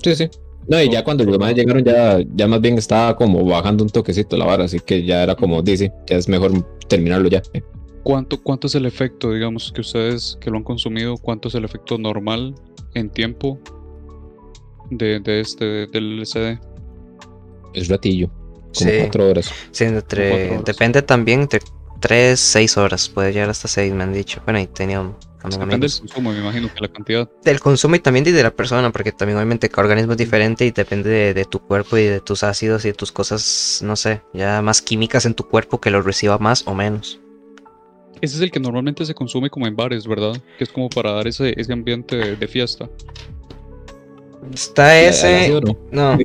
Sí, sí. No, y ya cuando los demás llegaron, ya, ya más bien estaba como bajando un toquecito la vara, así que ya era como, dice, ya es mejor terminarlo ya. ¿Cuánto, ¿Cuánto es el efecto, digamos, que ustedes que lo han consumido, cuánto es el efecto normal en tiempo de, de este, del LCD? Es ratillo, como Sí. cuatro horas. Sí, entre- cuatro horas. depende también de 3, 6 horas, puede llegar hasta 6, me han dicho. Bueno, y tenía un- también Depende del consumo, me imagino que la cantidad. Del consumo y también de la persona, porque también obviamente cada organismo es diferente y depende de, de tu cuerpo y de tus ácidos y de tus cosas, no sé, ya más químicas en tu cuerpo que lo reciba más o menos. Ese es el que normalmente se consume como en bares, ¿verdad? Que es como para dar ese, ese ambiente de, de fiesta. Está El ese... ácido no. No,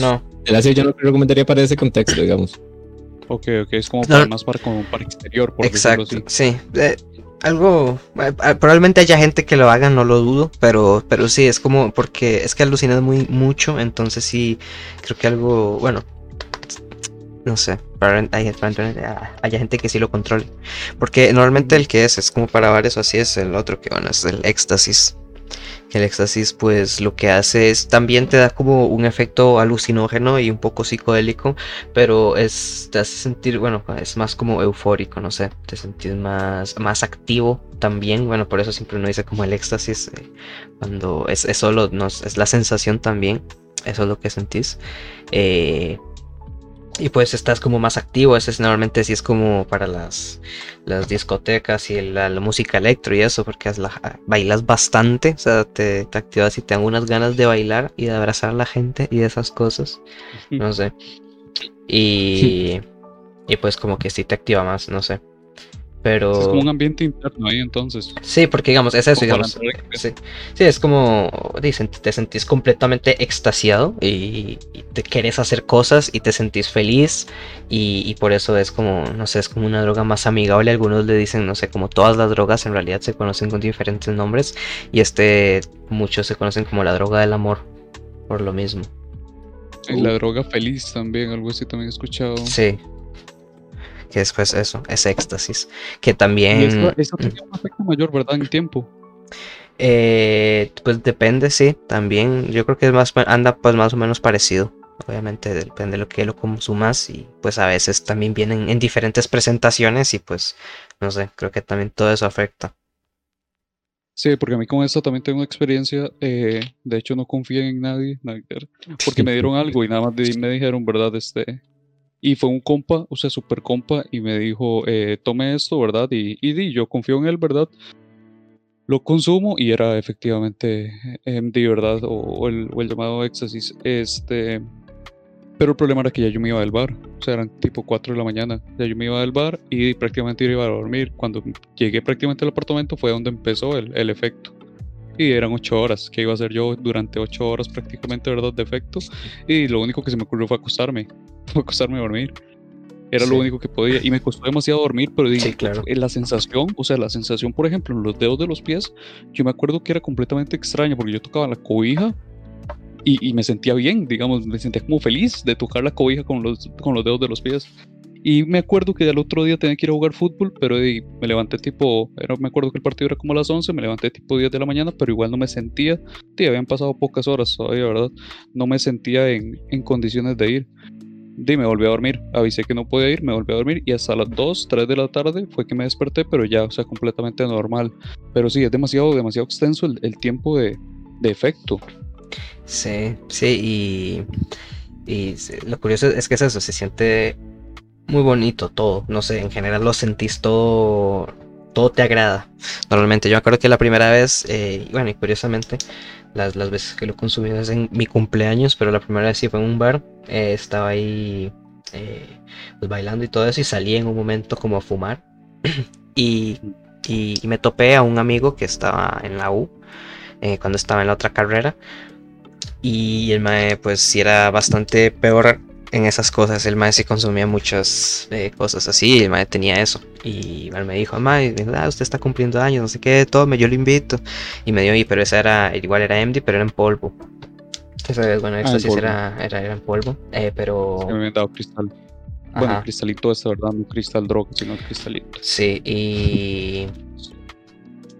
no. El ácido yo no lo recomendaría para ese contexto, digamos. Ok, ok, es como No. para, más para, como para exterior, por Exacto, así. sí. Eh, algo, eh, eh, probablemente haya gente que lo haga, no lo dudo, pero, pero sí, es como, porque es que alucinas muy mucho, entonces sí, creo que algo, bueno, no sé, hay, probablemente haya gente que sí lo controle, porque normalmente el que es, es como para o así, es el otro que, bueno, es el éxtasis. El éxtasis, pues lo que hace es también te da como un efecto alucinógeno y un poco psicodélico, pero es, te hace sentir, bueno, es más como eufórico, no sé, te sentís más, más activo también, bueno, por eso siempre uno dice como el éxtasis, eh, cuando es, es solo, no, es la sensación también, eso es lo que sentís. eh, y pues estás como más activo, ese es normalmente sí es como para las, las discotecas y la, la música electro y eso, porque la- bailas bastante, o sea, te, te activas y te dan unas ganas de bailar y de abrazar a la gente y de esas cosas no sé. Y, y pues como que sí te activa más, no sé. Pero... Es como un ambiente interno ahí entonces. Sí, porque digamos, es eso, digamos. Sí, sí, es como, dicen, te sentís completamente extasiado y, y te querés hacer cosas y te sentís feliz y, y por eso es como, no sé, es como una droga más amigable. Algunos le dicen, no sé, como todas las drogas en realidad se conocen con diferentes nombres y este, muchos se conocen como la droga del amor, por lo mismo. Y la droga feliz también, algo así también he escuchado. Sí. Que después eso, es éxtasis. Que también... eso, eso tiene un efecto mayor, ¿verdad? En tiempo. Eh, pues depende, sí, también. Yo creo que es más, anda pues más o menos parecido. Obviamente depende de lo que lo consumas y pues a veces también vienen en diferentes presentaciones y pues no sé, creo que también todo eso afecta. Sí, porque a mí con esto también tengo una experiencia. eh, de hecho, no confíen en nadie, nadie, porque me dieron algo y nada más me dijeron, ¿verdad? Este, y fue un compa, o sea, super compa, y me dijo, eh, tome esto, ¿verdad? Y, y di, yo confío en él, ¿verdad? Lo consumo y era efectivamente MD, ¿verdad? O, o el, o el llamado éxtasis. Este, pero el problema era que ya yo me iba del bar, o sea, eran tipo 4 de la mañana. Ya yo me iba del bar y prácticamente iba a dormir. Cuando llegué prácticamente al apartamento fue donde empezó el, el efecto. Y eran 8 horas, que iba a hacer yo durante 8 horas prácticamente, ¿verdad? De efecto. Y lo único que se me ocurrió fue acostarme, fue acostarme a dormir. Era Sí. lo único que podía. Y me costó demasiado dormir, pero di- Sí, claro. eh, la sensación, o sea, la sensación, por ejemplo, en los dedos de los pies, yo me acuerdo que era completamente extraña porque yo tocaba la cobija y, y me sentía bien, digamos, me sentía como feliz de tocar la cobija con los, con los dedos de los pies. Y me acuerdo que al otro día tenía que ir a jugar fútbol, pero me levanté tipo, era, me acuerdo que el partido era como a las 11, me levanté tipo 10 de la mañana, pero igual no me sentía, sí, habían pasado pocas horas todavía, ¿verdad? No me sentía en, en condiciones de ir. Di, me volví a dormir, avisé que no podía ir, me volví a dormir y hasta las 2, 3 de la tarde fue que me desperté, pero ya, o sea, completamente normal. Pero sí, es demasiado, demasiado extenso el, tiempo de, de efecto. Sí, sí, y, y lo curioso es que es eso, se siente muy bonito todo, no sé, en general lo sentís todo, todo te agrada. Normalmente, yo me acuerdo que la primera vez, eh, bueno, y curiosamente, las, las veces que lo consumí es en mi cumpleaños, pero la primera vez sí fue en un bar, eh, estaba ahí eh, pues bailando y todo eso, y salí en un momento como a fumar, y, y, y me topé a un amigo que estaba en la U, cuando estaba en la otra carrera. Y el mae, pues sí era bastante peor en esas cosas. El mae sí consumía muchas eh, cosas así. Y el mae tenía eso. Y él me dijo, mae, dijo, ah, usted está cumpliendo años, no sé qué, tome, yo lo invito. Y me dio, y pero esa era, igual era MD, pero era en polvo. Esa, bueno, en éxtasis polvo. era, era, era en polvo. eh, pero. Me habían dado cristal. Bueno, cristalito este, ¿verdad? No cristal droga, sino cristalito. sí, y.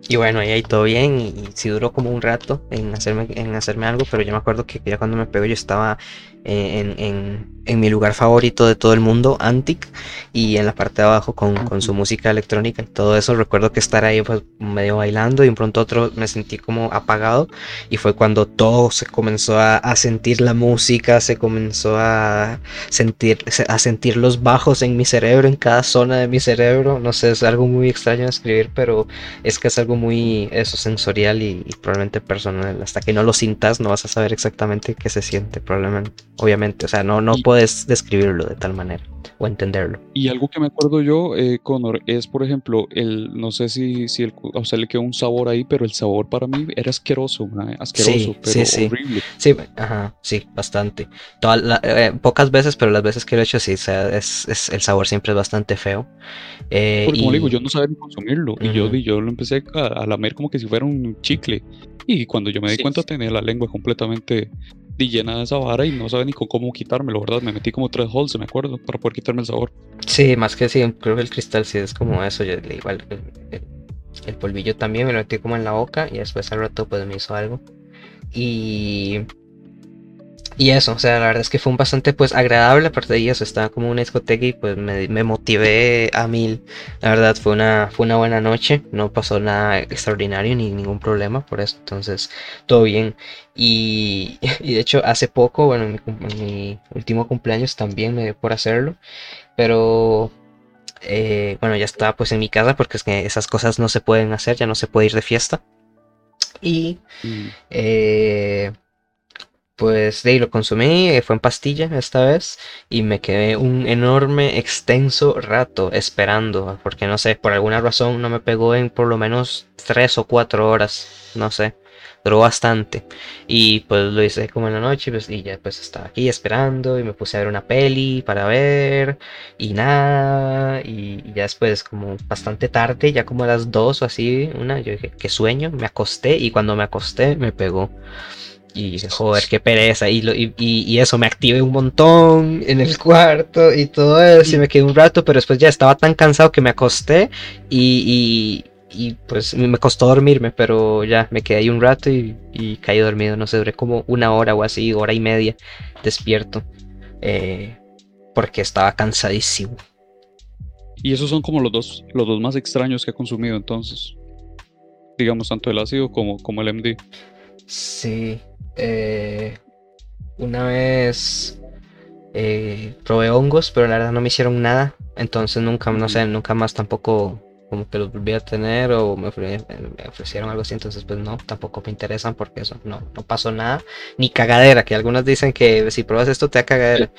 Y bueno, ahí, ahí todo bien. Y, sí duró como un rato en hacerme, en hacerme algo. Pero yo me acuerdo que ya cuando me pegó, yo estaba en, en- en mi lugar favorito de todo el mundo, Antic. Y en la parte de abajo con, con su música electrónica y todo eso. Recuerdo que estar ahí pues medio bailando. Y un pronto otro me sentí como apagado. Y fue cuando todo se comenzó a, a sentir la música. Se comenzó a sentir, a sentir los bajos en mi cerebro, en cada zona de mi cerebro. No sé, es algo muy extraño de escribir, pero es que es algo muy eso sensorial y, y probablemente personal. Hasta que no lo sintas, no vas a saber exactamente qué se siente, probablemente. Obviamente, o sea, no, no Y- puedes describirlo de tal manera o entenderlo. Y algo que me acuerdo yo, eh, Connor, es por ejemplo, el, no sé si, si el, a usted le quedó un sabor ahí, pero el sabor para mí era asqueroso, mae, asqueroso, Sí, pero sí, sí. horrible. Sí, ajá, sí, bastante. Toda la- eh, pocas veces, pero las veces que lo he hecho, sí, o sea, es, es- el sabor siempre es bastante feo. Eh, Porque como le digo, y- yo no sabía consumirlo. Y yo, di- yo lo empecé a, a lamer como que si fuera un chicle. Y cuando yo me di Sí. cuenta tenía la lengua completamente di, llena esa vara y no sabía ni con cómo quitármelo, ¿verdad? Me metí como tres holes, me acuerdo, para poder quitarme el sabor. Sí, más que sí, creo que el cristal sí es como eso, yo, igual el, el- el polvillo también me lo metí como en la boca y después al rato pues me hizo algo. Y y eso, o sea, la verdad es que fue un bastante pues agradable, aparte de eso, estaba como una discoteca y pues me, me motivé a mil. La verdad fue una, fue una buena noche, no pasó nada extraordinario ni ningún problema por eso, entonces todo bien. Y, y de hecho hace poco, bueno, en mi, cum- en mi último cumpleaños también me dio por hacerlo, pero eh, bueno, ya estaba pues en mi casa porque es que esas cosas no se pueden hacer, ya no se puede ir de fiesta. Y Mm. eh, pues de ahí lo consumí, eh, fue en pastilla esta vez y me quedé un enorme, extenso rato esperando, porque no sé, por alguna razón no me pegó en por lo menos tres o cuatro horas, no sé, duró bastante y pues lo hice como en la noche pues, y ya pues estaba aquí esperando y me puse a ver una peli para ver y nada y, y ya después como bastante tarde, ya como a las dos o así, una, yo dije, qué sueño, me acosté y cuando me acosté me pegó. Y dije, joder, qué pereza. Y, lo- y, y- eso, me activé un montón en el cuarto y todo eso. Y me quedé un rato, pero después ya estaba tan cansado que me acosté. Y, y, pues me costó dormirme, pero ya me quedé ahí un rato y, y caí dormido. No sé, duré como una hora o así, hora y media despierto. eh, porque estaba cansadísimo. Y esos son como los dos, los dos más extraños que he consumido entonces. digamos, tanto el ácido como, como el MD. Sí. eh, una vez eh, probé hongos, pero la verdad no me hicieron nada. Entonces nunca, no sé, nunca más tampoco como que los volví a tener o me, ofre- me ofrecieron algo así. Entonces pues no, tampoco me interesan porque eso, no, no pasó nada. Ni cagadera, que algunos dicen que si pruebas esto te da cagadera.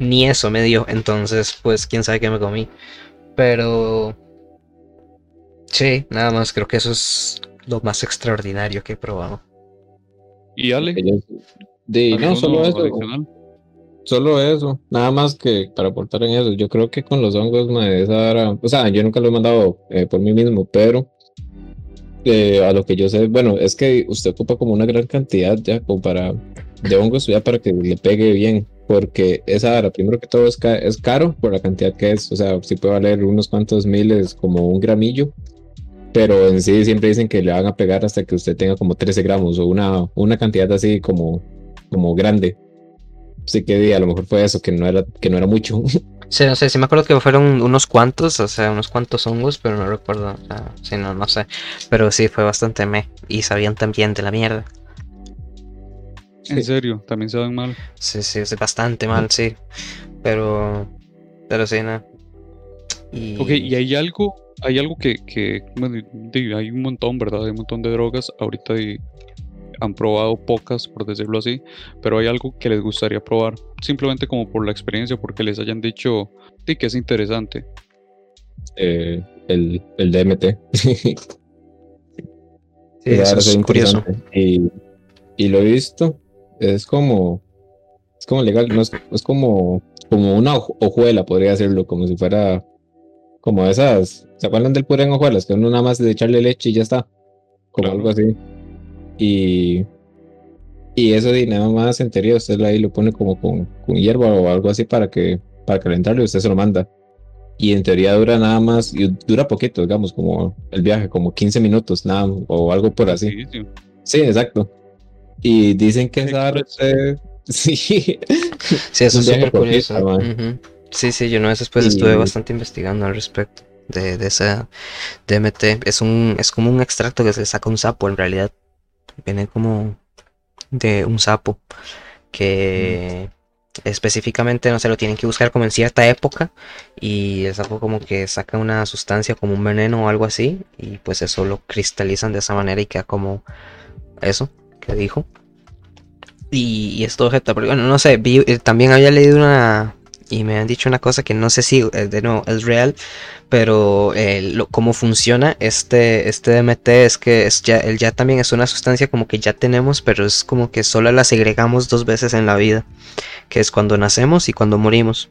Ni eso me dio. Entonces pues quién sabe qué me comí. Pero... Sí, nada más, creo que eso es lo más extraordinario que he probado. Y Ale, De, no, ¿alguno solo eso. Solo eso, nada más que para aportar en eso. Yo creo que con los hongos, mae, esa vara- o sea, yo nunca lo he mandado eh, por mí mismo, pero eh, a lo que yo sé, bueno, es que usted ocupa como una gran cantidad ya como para de hongos ya para que le pegue bien, porque esa vara, primero que todo es, ca- es caro por la cantidad que es, o sea, sí puede valer unos cuantos miles, como un gramillo, pero en sí siempre dicen que le van a pegar hasta que usted tenga como 13 gramos o una, una cantidad así como, como grande. Así que di, a lo mejor fue eso, que no era, que no era mucho. Sí, no sé, sí me acuerdo que fueron unos cuantos, o sea, unos cuantos hongos, pero no recuerdo, o sea, sí, no, no sé. Pero sí, fue bastante me. Y sabían también de la mierda. En serio, también se dan mal. Sí, sí, es bastante mal, sí. Pero, pero sí, no. Y... Ok, y hay algo, hay algo que, que bueno, hay un montón, ¿verdad? Hay un montón de drogas. Ahorita di- han probado pocas, por decirlo así, pero hay algo que les gustaría probar, simplemente como por la experiencia, porque les hayan dicho di, que es interesante. Eh, el, el DMT. Sí, eso es curioso. Y, y lo he visto, es como, es como legal, no es, es como, como una hoj- hojuela, podría decirlo, como si fuera, como esas, ¿se acuerdan del puré en hojuelas? Que uno nada más de echarle leche y ya está, como Claro. algo así. Y, y eso de nada más en teoría usted ahí lo pone como con, con hierba o algo así para que, para calentarlo y usted se lo manda. Y en teoría dura nada más, y dura poquito, digamos, como el viaje, como 15 minutos, nada, o algo por así. Sí, sí. Sí, exacto. Y dicen que esa usted- Sí, Sí, eso es súper curioso. Sí, sí, yo no después estuve bastante investigando al respecto de, de esa DMT. Es un, es como un extracto que se saca un sapo, en realidad. Viene como de un sapo que específicamente, no sé, lo tienen que buscar como en cierta época y el sapo como que saca una sustancia como un veneno o algo así y pues eso lo cristalizan de esa manera y queda como eso que dijo. Y, y esto objeto, pero bueno, no sé, vi- eh, también había leído una y me han dicho una cosa que no sé si eh, de nuevo es real, pero eh, lo- cómo funciona este, este DMT es que es ya, él ya también es una sustancia como que ya tenemos, pero es como que solo la segregamos dos veces en la vida, que es cuando nacemos y cuando morimos.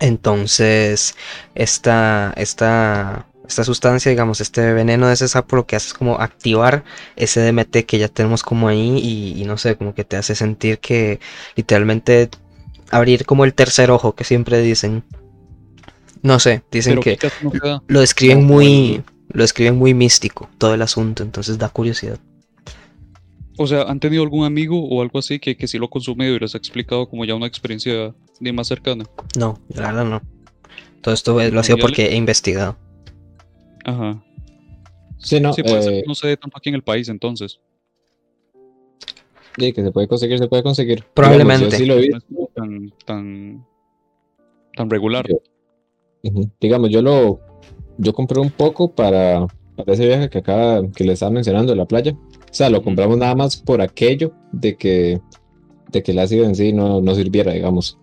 Entonces, esta, esta, esta sustancia, digamos, este veneno de ese sapo lo que hace es como activar ese DMT que ya tenemos como ahí y, y no sé, como que te hace sentir que literalmente abrir como el tercer ojo que siempre dicen. No sé, dicen Pero que lo describen muy, lo describen muy místico todo el asunto, entonces da curiosidad. O sea, ¿han tenido algún amigo o algo así que, que sí lo ha consumido y les ha explicado como ya una experiencia de más cercana? No, la verdad no. Todo esto eh, lo ha sido le- porque he investigado. Ajá. sí, no, Sí, puede ser eh, que no se dé tanto aquí en el país entonces. sí, que se puede conseguir, se puede conseguir. Probablemente. Digamos, yo sí lo como tan, tan, tan regular. Yo-. Digamos, yo lo, yo compré un poco para, para ese viaje que acaba, que le estaba mencionando de la playa. O sea, lo compramos nada más por aquello de que, de que el ácido en sí no, no sirviera, digamos.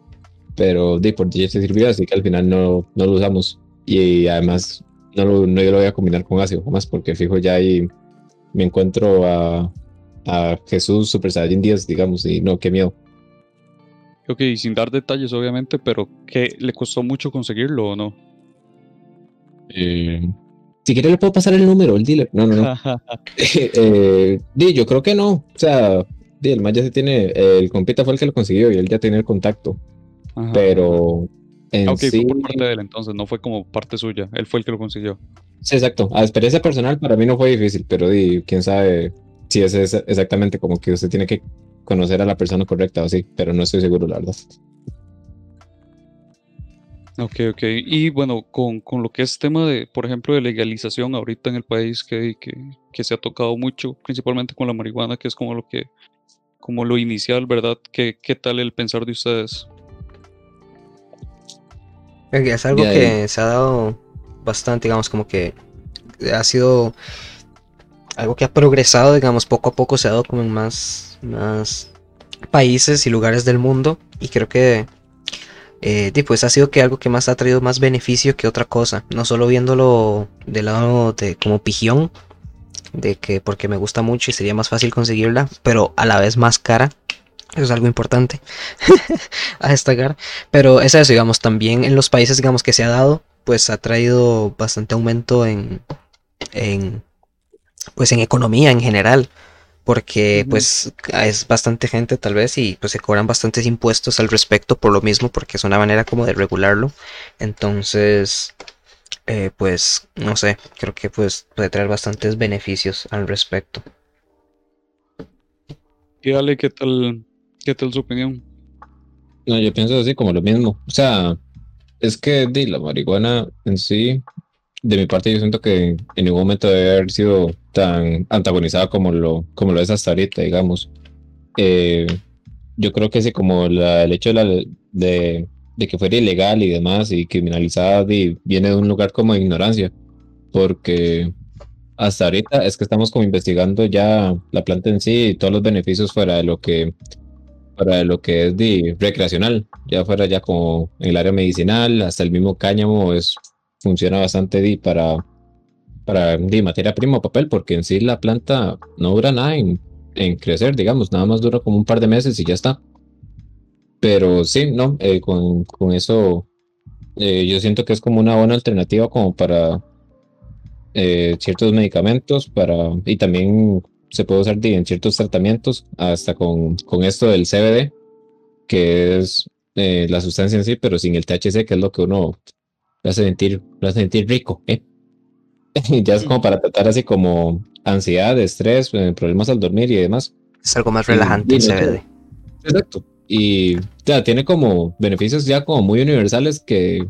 Pero de por sí se sirvió, así que al final no, no lo usamos. Y además, no, lo, no yo lo voy a combinar con ácido, jamás, porque fijo ya ahí me encuentro a, a Jesús Super Saiyan 10, digamos, y no, qué miedo. Ok, sin dar detalles obviamente, pero ¿qué le costó mucho conseguirlo o no? Eh, si quiere le puedo pasar el número, el dealer. No, no, no. eh, di, yo creo que no. O sea, di, el ya se tiene. El compita fue el que lo consiguió y él ya tenía el contacto. Ajá. Pero en Ah, ok, sí. fue por parte de él entonces, no fue como parte suya. Él fue el que lo consiguió. Sí, exacto. A experiencia personal para mí no fue difícil, pero di, quién sabe si es exactamente como que usted tiene que conocer a la persona correcta o sí, pero no estoy seguro, la verdad. Ok, ok. Y bueno, con, con, lo que es tema de, por ejemplo, de legalización ahorita en el país que, que, que, se ha tocado mucho, principalmente con la marihuana, que es como lo que, como lo inicial, ¿verdad? ¿Qué, qué tal el pensar de ustedes? Es algo que se ha dado bastante, digamos, como que ha sido algo que ha progresado, digamos, poco a poco se ha dado como en más, más países y lugares del mundo. Y creo que eh, ha sido que algo que más ha traído más beneficio que otra cosa. No solo viéndolo del lado de como pijión, de que porque me gusta mucho y sería más fácil conseguirla, pero a la vez más cara. Eso es algo importante a destacar. Pero es eso, digamos, también en los países, digamos, que se ha dado, pues ha traído bastante aumento en, en pues en economía en general porque pues es bastante gente tal vez y pues se cobran bastantes impuestos al respecto por lo mismo porque es una manera como de regularlo. Entonces eh, pues no sé creo que pues puede traer bastantes beneficios al respecto. Y dale qué tal qué tal su opinión no yo pienso así como lo mismo. O sea es que de la marihuana en sí de mi parte yo siento que en ningún momento debe haber sido tan antagonizada como lo, como lo es hasta ahorita, digamos. Eh, yo creo que sí, como la, el hecho de, de, que fuera ilegal y demás y criminalizada y viene de un lugar como de ignorancia, porque hasta ahorita es que estamos como investigando ya la planta en sí y todos los beneficios fuera de lo que de lo que es de recreacional, ya fuera ya como en el área medicinal, hasta el mismo cáñamo es funciona bastante di para, para di, materia prima o papel, porque en sí la planta no dura nada en, en, crecer, digamos, nada más dura como un par de meses y ya está. Pero sí, no, eh, con, con, eso eh, yo siento que es como una buena alternativa como para eh, ciertos medicamentos para, y también se puede usar en ciertos tratamientos, hasta con, con esto del CBD, que es la sustancia en sí, pero sin el THC, que es lo que uno lo hace sentir, lo hace sentir rico, ¿eh? ya es como para tratar así como ansiedad, estrés, eh, problemas al dormir y demás. Es algo más relajante, se ve. Exacto. Y ya tiene como beneficios ya como muy universales que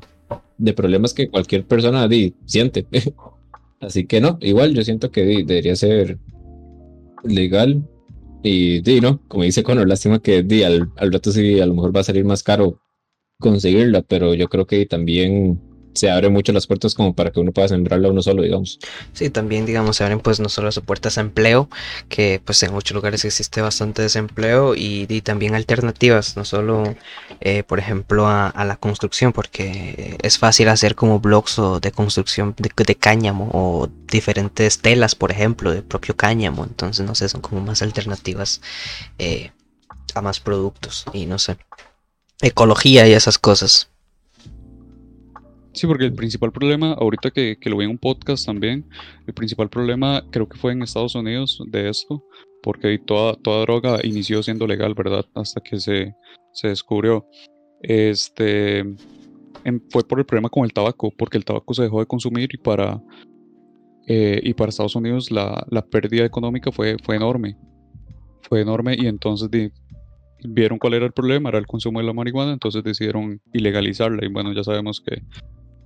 de problemas que cualquier persona di, siente. Así que no, igual yo siento que debería ser legal y di, no, como dice Conor, lástima que di, al, al rato sí a lo mejor va a salir más caro conseguirla, pero yo creo que también se abren mucho las puertas como para que uno pueda sembrarla uno solo, digamos. Sí, también, digamos, se abren pues no solo las puertas a empleo, que pues en muchos lugares existe bastante desempleo y, también alternativas, no solo, eh, por ejemplo, a, la construcción, porque es fácil hacer como blogs o de construcción de, cáñamo o diferentes telas, por ejemplo, de propio cáñamo, entonces, no sé, son como más alternativas eh, a más productos y no sé, ecología y esas cosas. Sí, porque el principal problema, ahorita que, que, lo vi en un podcast también, el principal problema creo que fue en Estados Unidos de esto, porque toda, toda droga inició siendo legal, ¿verdad? Hasta que se, se descubrió. Este fue por el problema con el tabaco, porque el tabaco se dejó de consumir y para, eh, y para Estados Unidos la, la, pérdida económica fue, fue enorme. Fue enorme y entonces vieron cuál era el problema, era el consumo de la marihuana, entonces decidieron ilegalizarla y bueno, ya sabemos que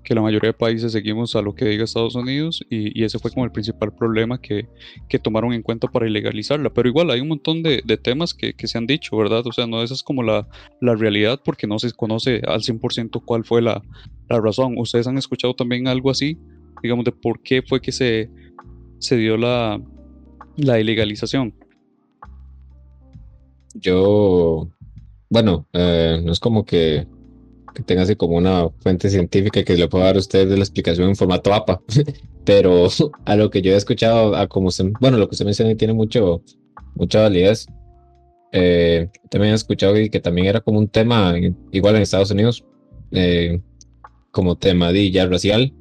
que la mayoría de países seguimos a lo que diga Estados Unidos y, ese fue como el principal problema que, que, tomaron en cuenta para ilegalizarla. Pero igual hay un montón de, de temas que, que, se han dicho, ¿verdad? O sea, no esa es como la, la realidad porque no se conoce al 100% cuál fue la, la, razón. ¿Ustedes han escuchado también algo así? Digamos, de por qué fue que se, se dio la, la ilegalización. Yo, bueno, eh, no es como que que tenga así como una fuente científica que le pueda dar a usted de la explicación en formato APA. Pero a lo que yo he escuchado, a como se, bueno, lo que usted menciona tiene mucho, mucha validez. Eh, también he escuchado que, también era como un tema, igual en Estados Unidos, eh, como tema de ya racial,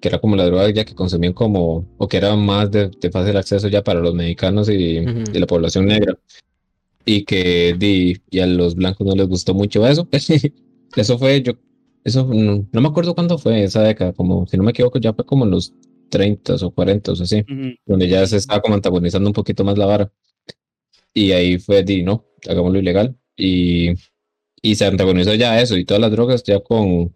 que era como la droga ya que consumían como, o que era más de, fácil acceso ya para los mexicanos y, la población negra. Y que di, y a los blancos no les gustó mucho eso. Eso fue, yo, eso no, me acuerdo cuándo fue esa década, como si no me equivoco, ya fue como en los 30 o 40 o así, donde ya se estaba como antagonizando un poquito más la vara. Y ahí fue, di, no, hagámoslo ilegal. Y, y se antagonizó ya eso y todas las drogas ya con,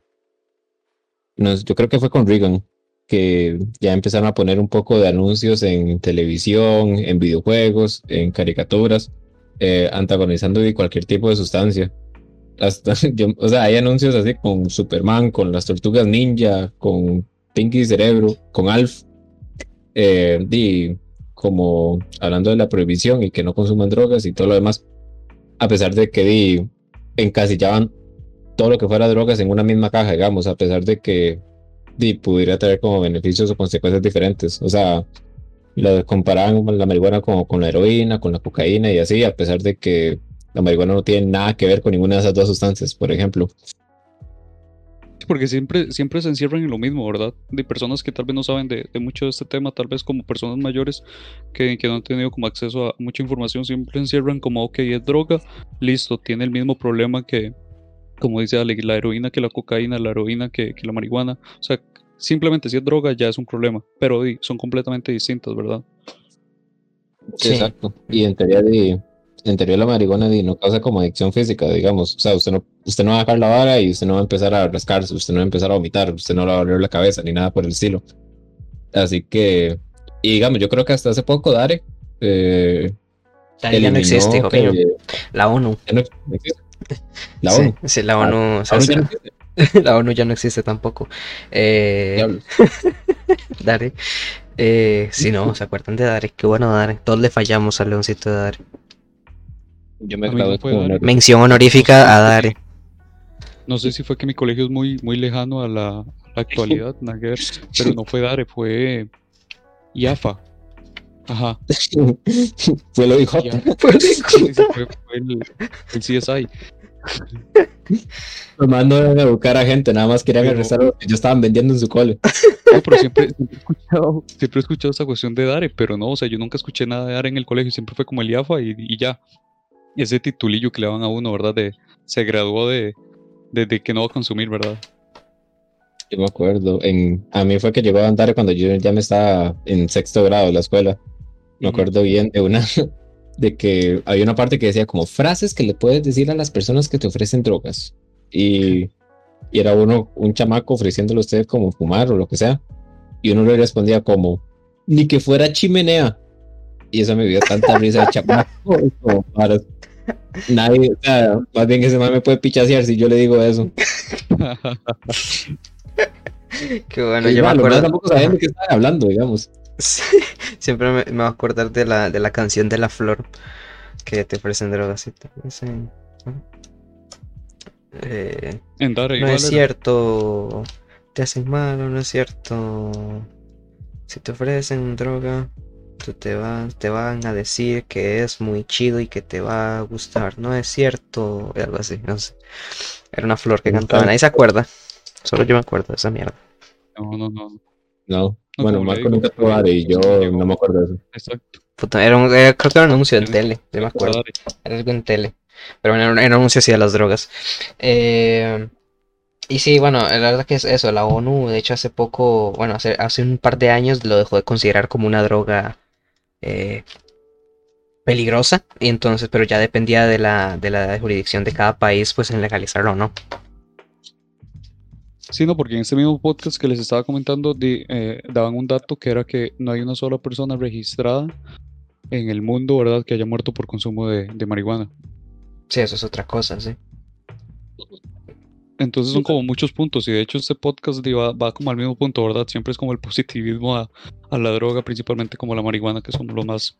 no, yo creo que fue con Reagan, que ya empezaron a poner un poco de anuncios en televisión, en videojuegos, en caricaturas, eh, antagonizando cualquier tipo de sustancia. O sea, hay anuncios así con Superman, con las tortugas ninja, con Pinky Cerebro, con Alf, eh, y como hablando de la prohibición y que no consuman drogas y todo lo demás, a pesar de que di, encasillaban todo lo que fuera drogas en una misma caja, digamos, a pesar de que di, pudiera tener como beneficios o consecuencias diferentes. O sea, lo comparaban la marihuana como con la heroína, con la cocaína y así, a pesar de que la marihuana no tiene nada que ver con ninguna de esas dos sustancias, por ejemplo. Porque siempre, siempre se encierran en lo mismo, ¿verdad? De personas que tal vez no saben de, mucho de este tema, tal vez como personas mayores que, que, no han tenido como acceso a mucha información, siempre encierran como, ok, es droga, listo, tiene el mismo problema que, como dice Ale, la heroína que la cocaína, la heroína que, que la marihuana. O sea, simplemente si es droga ya es un problema, pero son completamente distintas, ¿verdad? Sí. Exacto. Y en teoría de, en teoría la marihuana no causa como adicción física, digamos. O sea, usted no, usted no va a dejar la vara y usted no va a empezar a rascarse, usted no va a empezar a vomitar, usted no le va a doler la cabeza ni nada por el estilo. Así que, y digamos, yo creo que hasta hace poco Dare. Eh, Dare ya no existe, hijo La ONU. La ONU. Sí, la ONU. la ONU ya no existe tampoco. Eh, Dare. Eh, sí, no, ¿se acuerdan de Dare? Qué bueno Dare. Todos le fallamos al leoncito de Dare. Yo me gradué Mención honorífica a Dare. No sé si fue que mi colegio es muy, muy lejano a la, actualidad, Naguer, pero no fue Dare, fue IAFA. Ajá. fue lo dijo. Fue, fue, el, el CSI. Nomás no iban a buscar a gente, nada más querían regresar lo que ya estaban vendiendo en su cole. No, pero siempre, siempre, he escuchado, siempre he escuchado esa cuestión de Dare, pero no, o sea, yo nunca escuché nada de Dare en el colegio, siempre fue como el IAFA y, y ya ese titulillo que le dan a uno, ¿verdad? De se graduó de, de, que no va a consumir, ¿verdad? Yo me acuerdo. En, a mí fue que llegó a andar cuando yo ya me estaba en sexto grado de la escuela. Me acuerdo bien de una, de que había una parte que decía como frases que le puedes decir a las personas que te ofrecen drogas. Y, y era uno, un chamaco ofreciéndole a usted como fumar o lo que sea. Y uno le respondía como, ni que fuera chimenea. Y eso me dio tanta risa de chamaco. Nadie, o sea, más bien ese man me puede pichasear si yo le digo eso. Qué bueno, yo me acuerdo. tampoco sabía de qué estaba hablando, digamos. siempre me, me, voy a acordar de la, de la canción de la flor que te ofrecen drogas y te eh, no es cierto, te hacen mal, no es cierto. Si te ofrecen droga, te, te van a decir que es muy chido y que te va a gustar. No es cierto, algo así, no sé. Era una flor que cantaba nadie se acuerda. Solo yo me acuerdo de esa mierda. No, no, no. No, bueno, Marco nunca tuvo y yo no me acuerdo de eso. Exacto. era un, creo que era un anuncio en tele, yo me acuerdo. Era algo en tele. Pero bueno, era un anuncio así de las drogas. Eh, y sí, bueno, la verdad que es eso, la ONU, de hecho hace poco, bueno, hace, hace un par de años lo dejó de considerar como una droga eh, peligrosa. Y entonces, pero ya dependía de la, de la jurisdicción de cada país, pues en legalizarlo o no. Sí, no, porque en este mismo podcast que les estaba comentando eh, daban un dato que era que no hay una sola persona registrada en el mundo, ¿verdad?, que haya muerto por consumo de, marihuana. Sí, eso es otra cosa, sí. Entonces son como muchos puntos y de hecho este podcast va, va como al mismo punto, ¿verdad? Siempre es como el positivismo a, a la droga, principalmente como la marihuana, que son los más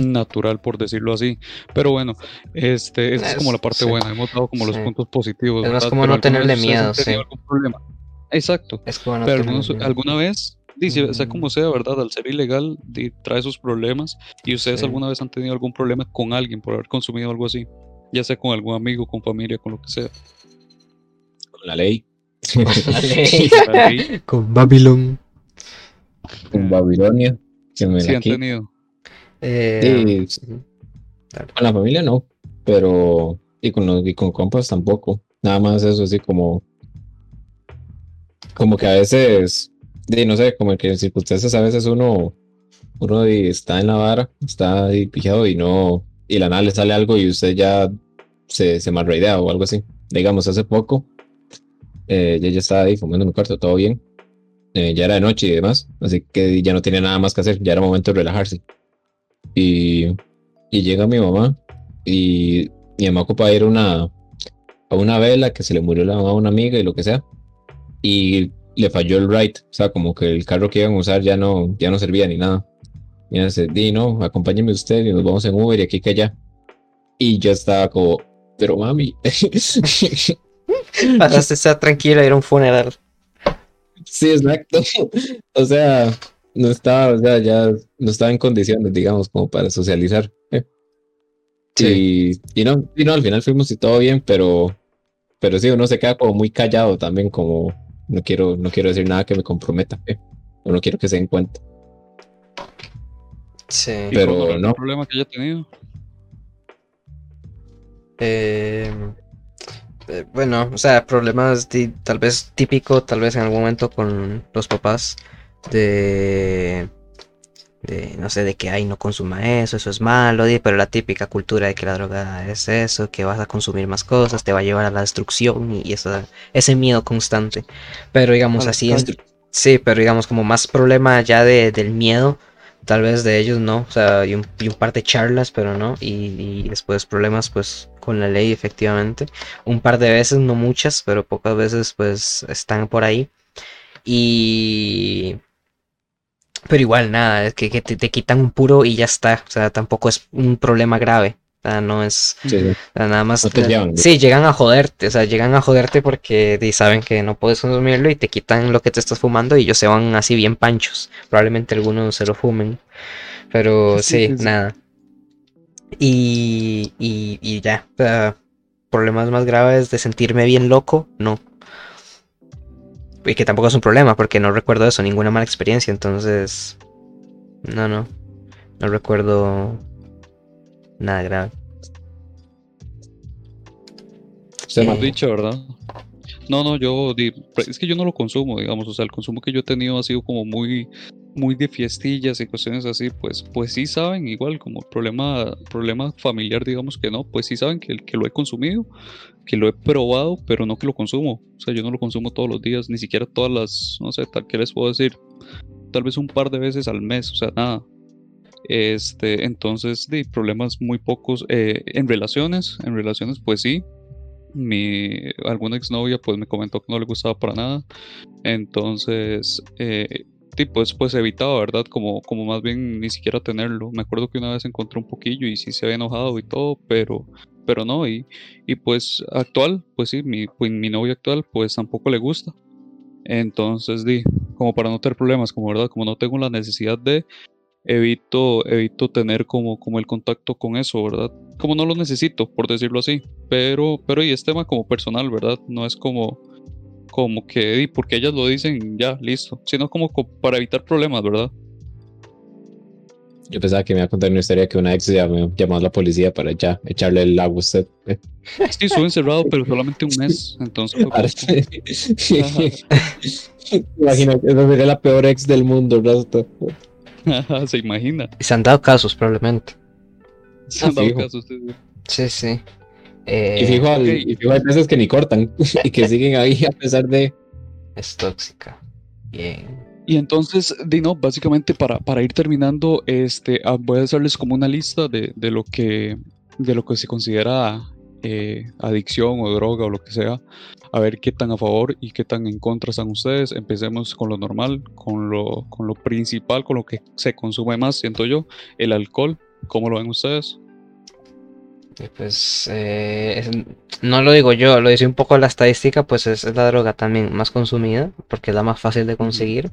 natural por decirlo así. Pero bueno este esa es, como la parte buena hemos dado como los puntos positivos es como no tenerle miedo sí. exacto. Pero alguna vez dice sea como sea verdad al ser ilegal trae sus problemas y ustedes alguna vez han tenido algún problema con alguien por haber consumido algo así ya sea con algún amigo con familia con lo que sea con la ley. Con la ley. Con Babilón. Con Babilonia sí han tenido. Eh, sí, con la familia no, pero y con los y con compas tampoco. Nada más eso así como como que a veces no sé, como que en circunstancias a veces uno uno está en la vara, está ahí pijado y no y la nada le sale algo y usted ya se, se idea o algo así. Digamos, hace poco eh, ya, ya estaba ahí fumando en mi cuarto, todo bien. Eh, ya era de noche y demás, así que ya no tenía nada más que hacer, ya era momento de relajarse. Y, y llega mi mamá y mi mamá ocupa ir a una, a una vela que se le murió la mamá a una amiga y lo que sea. Y le falló el ride, o sea, como que el carro que iban a usar ya no, ya no servía ni nada. Y ella dice, di, no, acompáñeme usted y nos vamos en Uber y aquí que allá. Y yo estaba como, pero mami. Pasaste estar tranquila, era un funeral. Sí, exacto. O sea, no estaba, o sea, ya no estaba en condiciones, digamos, como para socializar. eh. Sí. Y, y no, y no, al final fuimos y todo bien, pero, pero sí, uno se queda como muy callado también, como no quiero, no quiero decir nada que me comprometa, eh, o no quiero que se den cuenta. Sí. ¿Y Pero el no. problema que haya tenido? Eh, eh, bueno, o sea, problemas tal vez típico, tal vez en algún momento con los papás de, de no sé, de que ay no consuma eso, eso es malo, pero la típica cultura de que la droga es eso, que vas a consumir más cosas, te va a llevar a la destrucción y, y esa- ese miedo constante. Pero digamos así, calle. sí, pero digamos como más problema ya de, del miedo. Tal vez de ellos no, o sea, y un, y un par de charlas, pero no, y, y después problemas pues con la ley efectivamente, un par de veces, no muchas, pero pocas veces pues están por ahí, y... Pero igual nada, es que, que te, te quitan un puro y ya está, o sea, tampoco es un problema grave, o sea, no es... Sí, sí. O sea, nada más. No te llevan, Sí, llegan a joderte. O sea, llegan a joderte porque saben que no puedes consumirlo y te quitan lo que te estás fumando y ellos se van así bien panchos. Probablemente algunos se lo fumen. Pero Sí, sí, sí, sí. nada. Y, y, y ya. O sea, problemas más graves de sentirme bien loco, no. Y que tampoco es un problema porque no recuerdo eso, ninguna mala experiencia. Entonces, no, no. No recuerdo nada grave. Usted, Eh, man, Hemos dicho, ¿verdad? No, no, yo di- es que yo no lo consumo, digamos, o sea, el consumo que yo he tenido ha sido como muy, muy de fiestillas y cuestiones así, pues, pues sí saben, igual como problema, problema familiar, digamos que no, pues sí saben que, que lo he consumido, que lo he probado, pero no que lo consumo, o sea, yo no lo consumo todos los días, ni siquiera todas las, no sé, tal que les puedo decir, tal vez un par de veces al mes, o sea, nada. Este, entonces, de problemas muy pocos eh, en relaciones, en relaciones, pues sí, mi alguna exnovia pues me comentó que no le gustaba para nada. Entonces eh, sí, pues pues evitaba verdad como como más bien ni siquiera tenerlo. Me acuerdo que una vez encontré un poquillo y sí se había enojado y todo pero pero no y, y pues actual pues sí mi pues, mi novia actual pues tampoco le gusta. Entonces di como para no tener problemas como verdad como no tengo la necesidad de evito evito tener como como el contacto con eso verdad como no lo necesito por decirlo así. Pero pero y es tema como personal verdad no es como como que di, porque ellas lo dicen ya listo. Sino como co- para evitar problemas verdad Yo pensaba que me iba a contar una historia que una ex llamó, llamó a la policía para ya echarle el agua a usted. sí estuve encerrado pero solamente un mes entonces Imagina, esa sería la peor ex del mundo, Rasta. se imagina Y se han dado casos probablemente. se han dado fijo. casos, sí, sí. Sí, sí. Eh, Y fijo, y fijo, hay veces que ni cortan y que siguen ahí a pesar de. Es tóxica. Bien. Y entonces, Dino, básicamente para, para ir terminando, este, ah, voy a hacerles como una lista de, de lo que de lo que se considera eh, adicción o droga o lo que sea, a ver qué tan a favor y qué tan en contra están ustedes. Empecemos con lo normal, con lo, con lo principal, con lo que se consume más, siento yo, el alcohol. ¿Cómo lo ven ustedes? Y pues eh, es- no lo digo yo, lo dice un poco la estadística, pues es, es la droga también más consumida, porque es la más fácil de conseguir.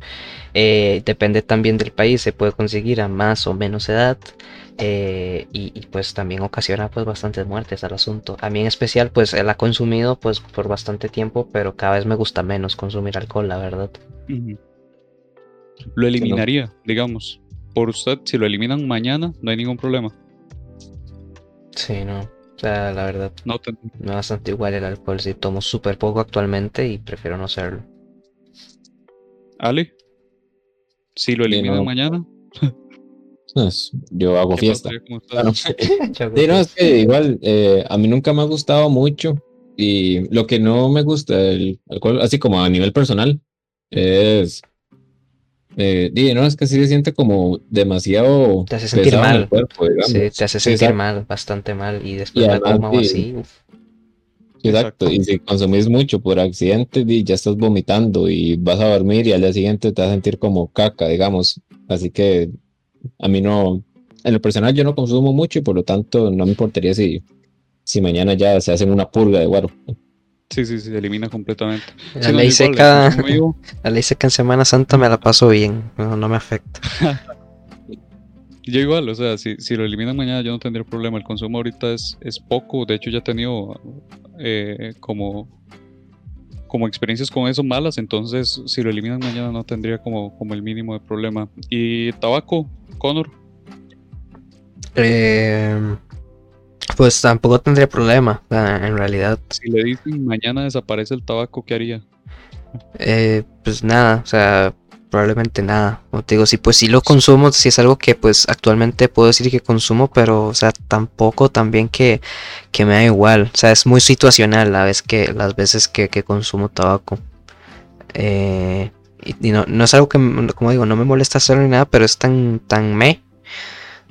Eh, depende también del país, se puede conseguir a más o menos edad. Eh, y, y, pues también ocasiona pues bastantes muertes al asunto. A mí en especial pues él ha consumido pues por bastante tiempo, pero cada vez me gusta menos consumir alcohol, la verdad. Lo eliminaría, digamos. Por usted, si lo eliminan mañana, no hay ningún problema. Sí, no. O sea, la verdad, No te- me bastante igual el alcohol. Sí, tomo súper poco actualmente y prefiero no hacerlo. Ale, si lo Sí, eliminan no. mañana, Pues, yo hago ¿qué fiesta. Claro. Sí, no, es que igual, eh, a mí nunca me ha gustado mucho. Y lo que no me gusta del alcohol, así como a nivel personal, es. Eh, no, es que sí se siente como demasiado. Te hace sentir mal. Sí, te hace sentir mal, bastante mal. Y después de coma o así. Exacto. y si consumís mucho por accidente, ya estás vomitando y vas a dormir y al día siguiente te vas a sentir como caca, digamos. Así que a mí no, en lo personal yo no consumo mucho y por lo tanto no me importaría si, si mañana ya se hacen una purga de guaro. Sí, sí, se elimina completamente. La, ley, seca, la ley seca en Semana Santa me la paso bien, no, me afecta. yo igual, o sea, si, si, lo eliminan mañana yo no tendría problema. El consumo ahorita es, es poco, de hecho ya he tenido eh, como, como experiencias con eso malas, entonces si lo eliminan mañana no tendría como, como el mínimo de problema. ¿Y tabaco, Connor? Eh, pues tampoco tendría problema, en realidad. Si le dicen mañana desaparece el tabaco, ¿qué haría? Eh, pues nada, o sea, probablemente nada. Como te digo, si pues sí lo consumo, si es algo que pues actualmente puedo decir que consumo, pero o sea, tampoco también que, que me da igual. O sea, es muy situacional la vez que, las veces que, consumo tabaco. Eh, y, no, no, es algo que, como digo, no me molesta hacerlo ni nada, pero es tan, tan me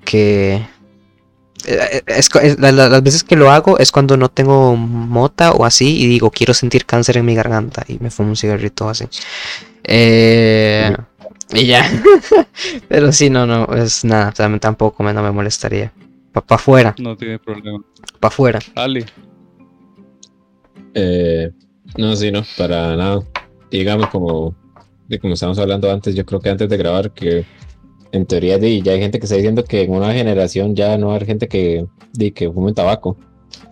que eh, es, las veces que lo hago es cuando no tengo mota o así y digo quiero sentir cáncer en mi garganta y me fumo un cigarrito así. Eh, y ya. Pero sí, no, no, es nada, tampoco me, no me molestaría. Para afuera. No tiene problema. Para afuera. Ali. Eh, no, sí, no, para nada. Digamos como, de como estábamos hablando antes, yo creo que antes de grabar que en teoría ya hay gente que está diciendo que en una generación ya no hay gente que, de, que fume tabaco.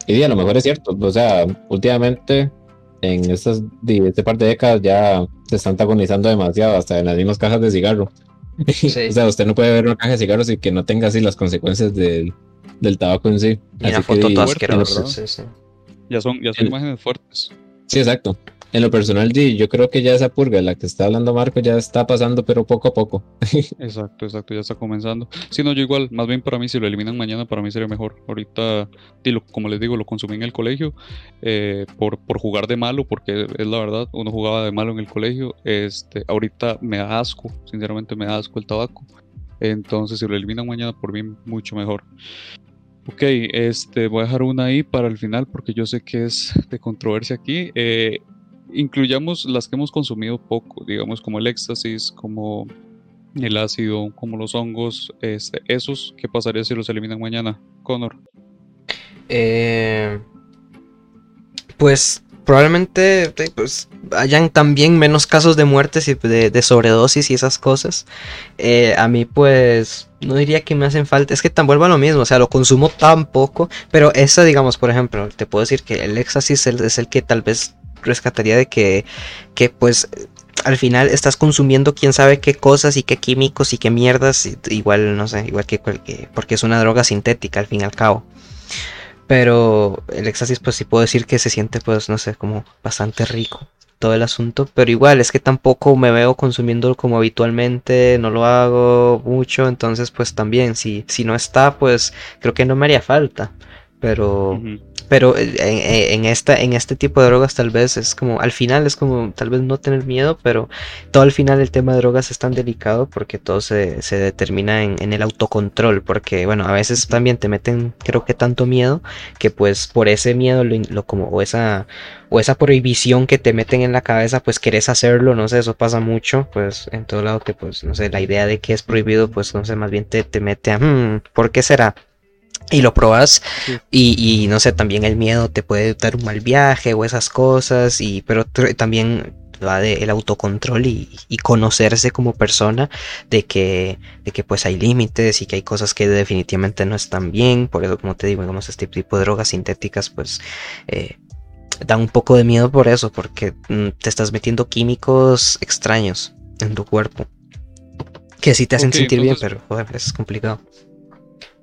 Y a lo mejor es cierto. O sea, últimamente en estas de este par de décadas ya se está antagonizando demasiado, hasta en las mismas cajas de cigarro. o sea, usted no puede ver una caja de cigarros y que no tenga así las consecuencias del, del tabaco en sí. Y una foto Sí, Ya son, ya son imágenes fuertes. Sí, exacto. En lo personal, yo creo que ya esa purga, la que está hablando Marco, ya está pasando, pero poco a poco. exacto, exacto, ya está comenzando. Si no, yo igual, más bien para mí, si lo eliminan mañana, para mí sería mejor. Ahorita, como les digo, lo consumí en el colegio eh, por, por jugar de malo, porque es la verdad, uno jugaba de malo en el colegio. Este, ahorita me da asco, sinceramente me da asco el tabaco. Entonces, si lo eliminan mañana, por mí, mucho mejor. Ok, este, voy a dejar una ahí para el final porque yo sé que es de controversia aquí. Eh, incluyamos las que hemos consumido poco, digamos como el éxtasis, como el ácido, como los hongos, este, esos, ¿qué pasaría si los eliminan mañana? Connor. Eh, pues probablemente pues, hayan también menos casos de muertes y de, sobredosis y esas cosas. Eh, a mí pues no diría que me hacen falta, es que tan vuelvo a lo mismo, o sea, lo consumo tan poco, pero esa digamos, por ejemplo, te puedo decir que el éxtasis es el que tal vez rescataría de que, que pues al final estás consumiendo quién sabe qué cosas y qué químicos y qué mierdas, igual no sé, igual que, porque es una droga sintética al fin y al cabo. Pero el éxtasis pues sí puedo decir que se siente pues no sé, como bastante rico todo el asunto, pero igual es que tampoco me veo consumiendo como habitualmente, no lo hago mucho, entonces pues también si, si no está pues creo que no me haría falta, pero pero eh, en, esta, en este tipo de drogas tal vez es como, al final es como tal vez no tener miedo, pero todo al final el tema de drogas es tan delicado porque todo se, determina en, el autocontrol, porque bueno, a veces también te meten creo que tanto miedo que pues por ese miedo lo, como, o esa, o esa prohibición que te meten en la cabeza, pues querés hacerlo, no sé, eso pasa mucho, pues en todo lado que pues, no sé, la idea de que es prohibido, pues no sé, más bien te, te mete a, hmm, ¿por qué será? Y lo probas y, no sé, también el miedo te puede dar un mal viaje o esas cosas, y, pero también va de el autocontrol y, conocerse como persona de que, de que pues hay límites y que hay cosas que definitivamente no están bien, por eso como te digo, digamos, este tipo de drogas sintéticas pues eh, dan un poco de miedo por eso, porque mm, te estás metiendo químicos extraños en tu cuerpo. Que sí te hacen sentir bien, pero joder, es complicado.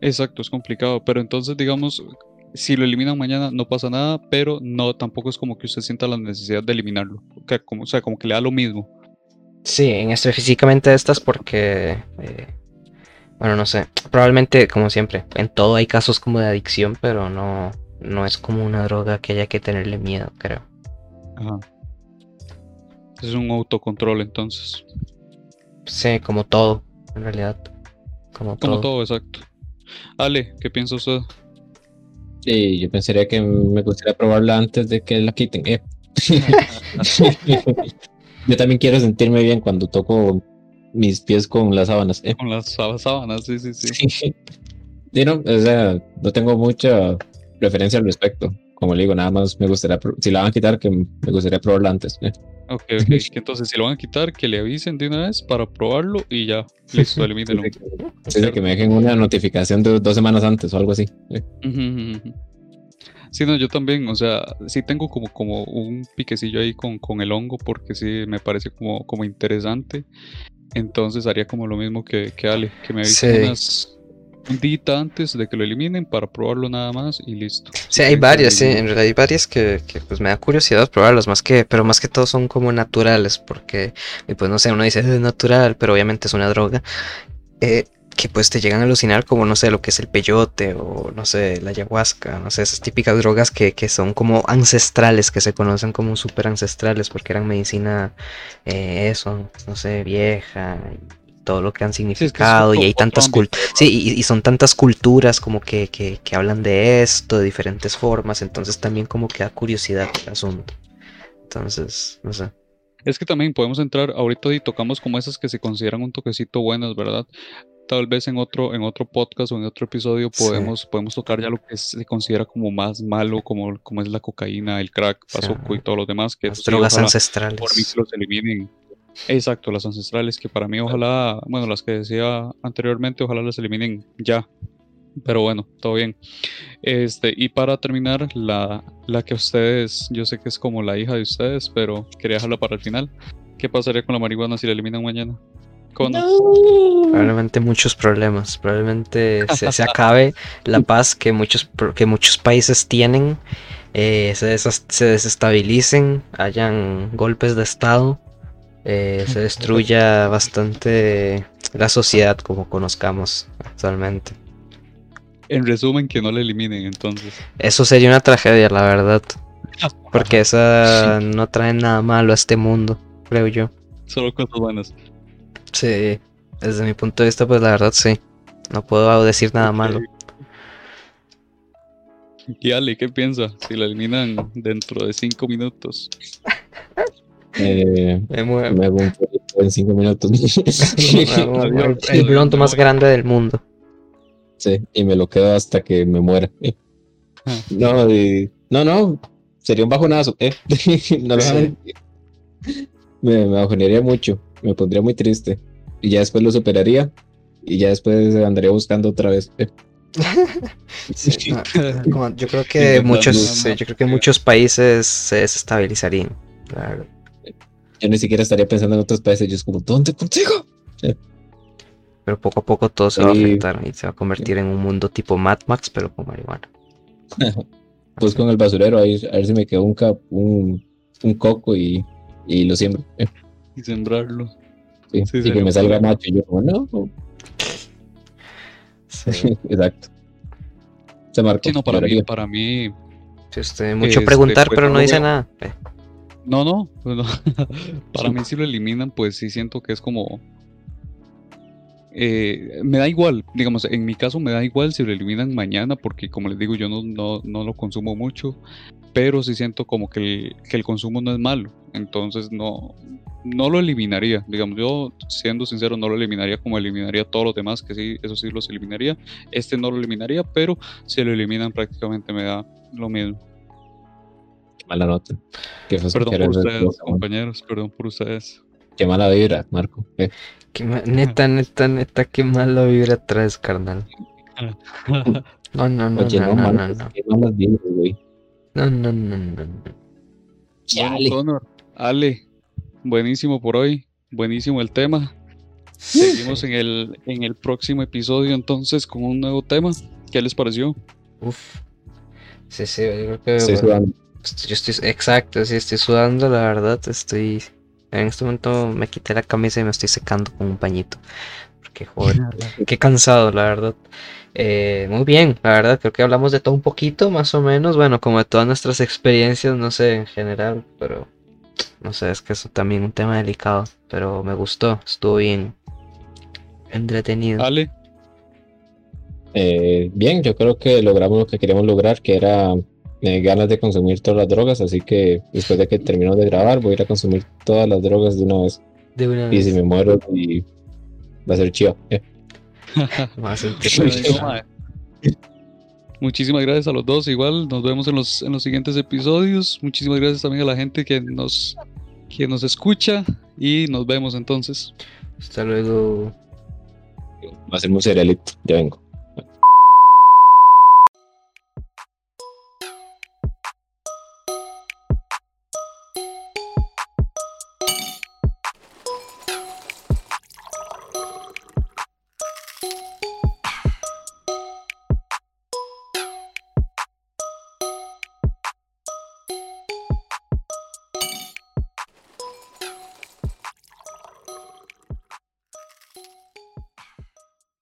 Exacto, es complicado, pero entonces digamos, si lo eliminan mañana no pasa nada, pero no tampoco es como que usted sienta la necesidad de eliminarlo, que, como, o sea, como que le da lo mismo. Sí, en específicamente estas porque, eh, bueno, no sé, probablemente como siempre, en todo hay casos como de adicción, pero no, no es como una droga que haya que tenerle miedo, creo. Ajá. Es un autocontrol entonces. Sí, como todo, en realidad. Como, Como todo. todo, exacto. Ale, ¿qué piensa usted? Sí, yo pensaría que me gustaría probarla antes de que la quiten. eh. yo también quiero sentirme bien cuando toco mis pies con las sábanas. eh. Con las sá- sábanas, sí, sí, sí. Sí, no, o sea, no tengo mucha referencia al respecto. Como le digo, nada más me gustaría, si la van a quitar, que me gustaría probarla antes. eh. Ok, ok. Entonces, si lo van a quitar, que le avisen de una vez para probarlo y ya. Listo, elimínenlo. Sí, sí, que me dejen una notificación de dos semanas antes o algo así. Sí, no, yo también, o sea, sí tengo como, como un piquecillo ahí con, con el hongo porque sí me parece como, como interesante. Entonces haría como lo mismo que, que Ale, que me avisen Sí. unas un día antes de que lo eliminen para probarlo nada más y listo. Sí, hay varias, sí, en realidad hay varias que, que, pues me da curiosidad probarlas, más que, pero más que todo son como naturales, porque pues no sé, uno dice "Eh, es natural, pero obviamente es una droga, eh, que pues te llegan a alucinar como no sé lo que es el peyote o no sé, la ayahuasca, no sé, esas típicas drogas que, que son como ancestrales, que se conocen como super ancestrales, porque eran medicina, eh, eso, no sé, vieja, todo lo que han es significado, y hay tantas culturas. Sí, y, y son tantas culturas como que, que, que hablan de esto de diferentes formas, entonces también como que da curiosidad el asunto. Entonces, no sé. Es que también podemos entrar, ahorita y tocamos como esas que se consideran un toquecito buenas, ¿verdad? Tal vez en otro, en otro podcast o en otro episodio Sí. podemos, podemos tocar ya lo que se considera como más malo, como, como es la cocaína, el crack, Sí. bazuco y todo lo demás, que Las sí, drogas ojalá ancestrales. por mí que los eliminen. Exacto, las ancestrales, que para mí ojalá, bueno, las que decía anteriormente, ojalá las eliminen ya. Pero bueno, todo bien. Este, y para terminar, la, la que ustedes, yo sé que es como la hija de ustedes, pero quería dejarla para el final. ¿Qué pasaría con la marihuana si la eliminan mañana? Probablemente muchos problemas, probablemente se, se acabe la paz que muchos, que muchos países tienen, eh, se desestabilicen, hayan golpes de estado, eh, se destruya bastante la sociedad como conozcamos actualmente. En resumen, que no la eliminen entonces. Eso sería una tragedia, la verdad, porque esa no trae nada malo a este mundo, creo yo. Solo cosas buenas. Sí, desde mi punto de vista, pues la verdad sí, no puedo decir nada malo. Y Ale, ¿qué piensa? Si la eliminan dentro de cinco minutos. Eh, Me muero. me hago un poquito en cinco minutos. el, el blonto más grande del mundo. Sí, y me lo quedo hasta que me muera. Ah. No, y- no, no, sería un bajonazo. eh. No lo Sí. saben. Me, me bajonearía mucho, me pondría muy triste. Y ya después lo superaría. Y ya después andaría buscando otra vez. eh. Sí, no, como yo creo que muchos, más yo creo que muchos países se desestabilizarían. la verdad. Yo ni siquiera estaría pensando en otros países. Yo es como, ¿dónde consigo? Pero poco a poco todo se va a afectar y se va a convertir en un mundo tipo Mad Max, pero con marihuana. Busco en el basurero ahí, a ver si me quedó un, cap- un, un coco y, y lo siembro. Y sembrarlo. Sí, Sí, y que me salga macho. Y yo, como, no. Sí. Exacto. Se marcó. Sí, no, para mí, lloraría. para mí, Sí, usted mucho Este, preguntar, pues, pero no dice nada. Eh, No, no, pues no. Para mí si lo eliminan, pues sí siento que es como... eh, me da igual, digamos, en mi caso me da igual si lo eliminan mañana, porque como les digo, yo no, no, no lo consumo mucho, pero sí siento como que el, que el consumo no es malo, entonces no, no lo eliminaría, digamos, yo siendo sincero no lo eliminaría como eliminaría todos los demás, que sí, eso sí los eliminaría, este no lo eliminaría, pero si lo eliminan prácticamente me da lo mismo. Mala nota. Qué Perdón por ustedes, compañeros, perdón por ustedes. Qué mala vibra, Marco. Eh, qué ma- neta, neta, neta, qué mala vibra traes, carnal. No, no, no, Oye, no, no, no, no, qué malas vibras, güey. No, no, no, no, no. Chale. Bueno, Ale, buenísimo por hoy, buenísimo el tema. Seguimos en el, en el próximo episodio entonces con un nuevo tema. ¿Qué les pareció? Uf. Sí, sí, yo creo que Estoy bueno, Yo estoy, exacto, sí, estoy sudando, la verdad, estoy, en este momento me quité la camisa y me estoy secando con un pañito, porque joder, qué cansado, la verdad. Eh, muy bien, la verdad, creo que hablamos de todo un poquito, más o menos. Bueno, como de todas nuestras experiencias, no sé, en general, pero no sé, es que es también un tema delicado. Pero me gustó, estuvo bien entretenido. Ale, Eh, bien, yo creo que logramos lo que queríamos lograr, que era eh, ganas de consumir todas las drogas, así que después de que terminemos de grabar voy a ir a consumir todas las drogas de una vez. De una Y si me muero, y va a ser chido. Muchísimas gracias a los dos. Igual nos vemos en los, en los siguientes episodios. Muchísimas gracias también a la gente que nos, que nos escucha. Y nos vemos entonces. Hasta luego. Va a ser muy cerealito, ya vengo.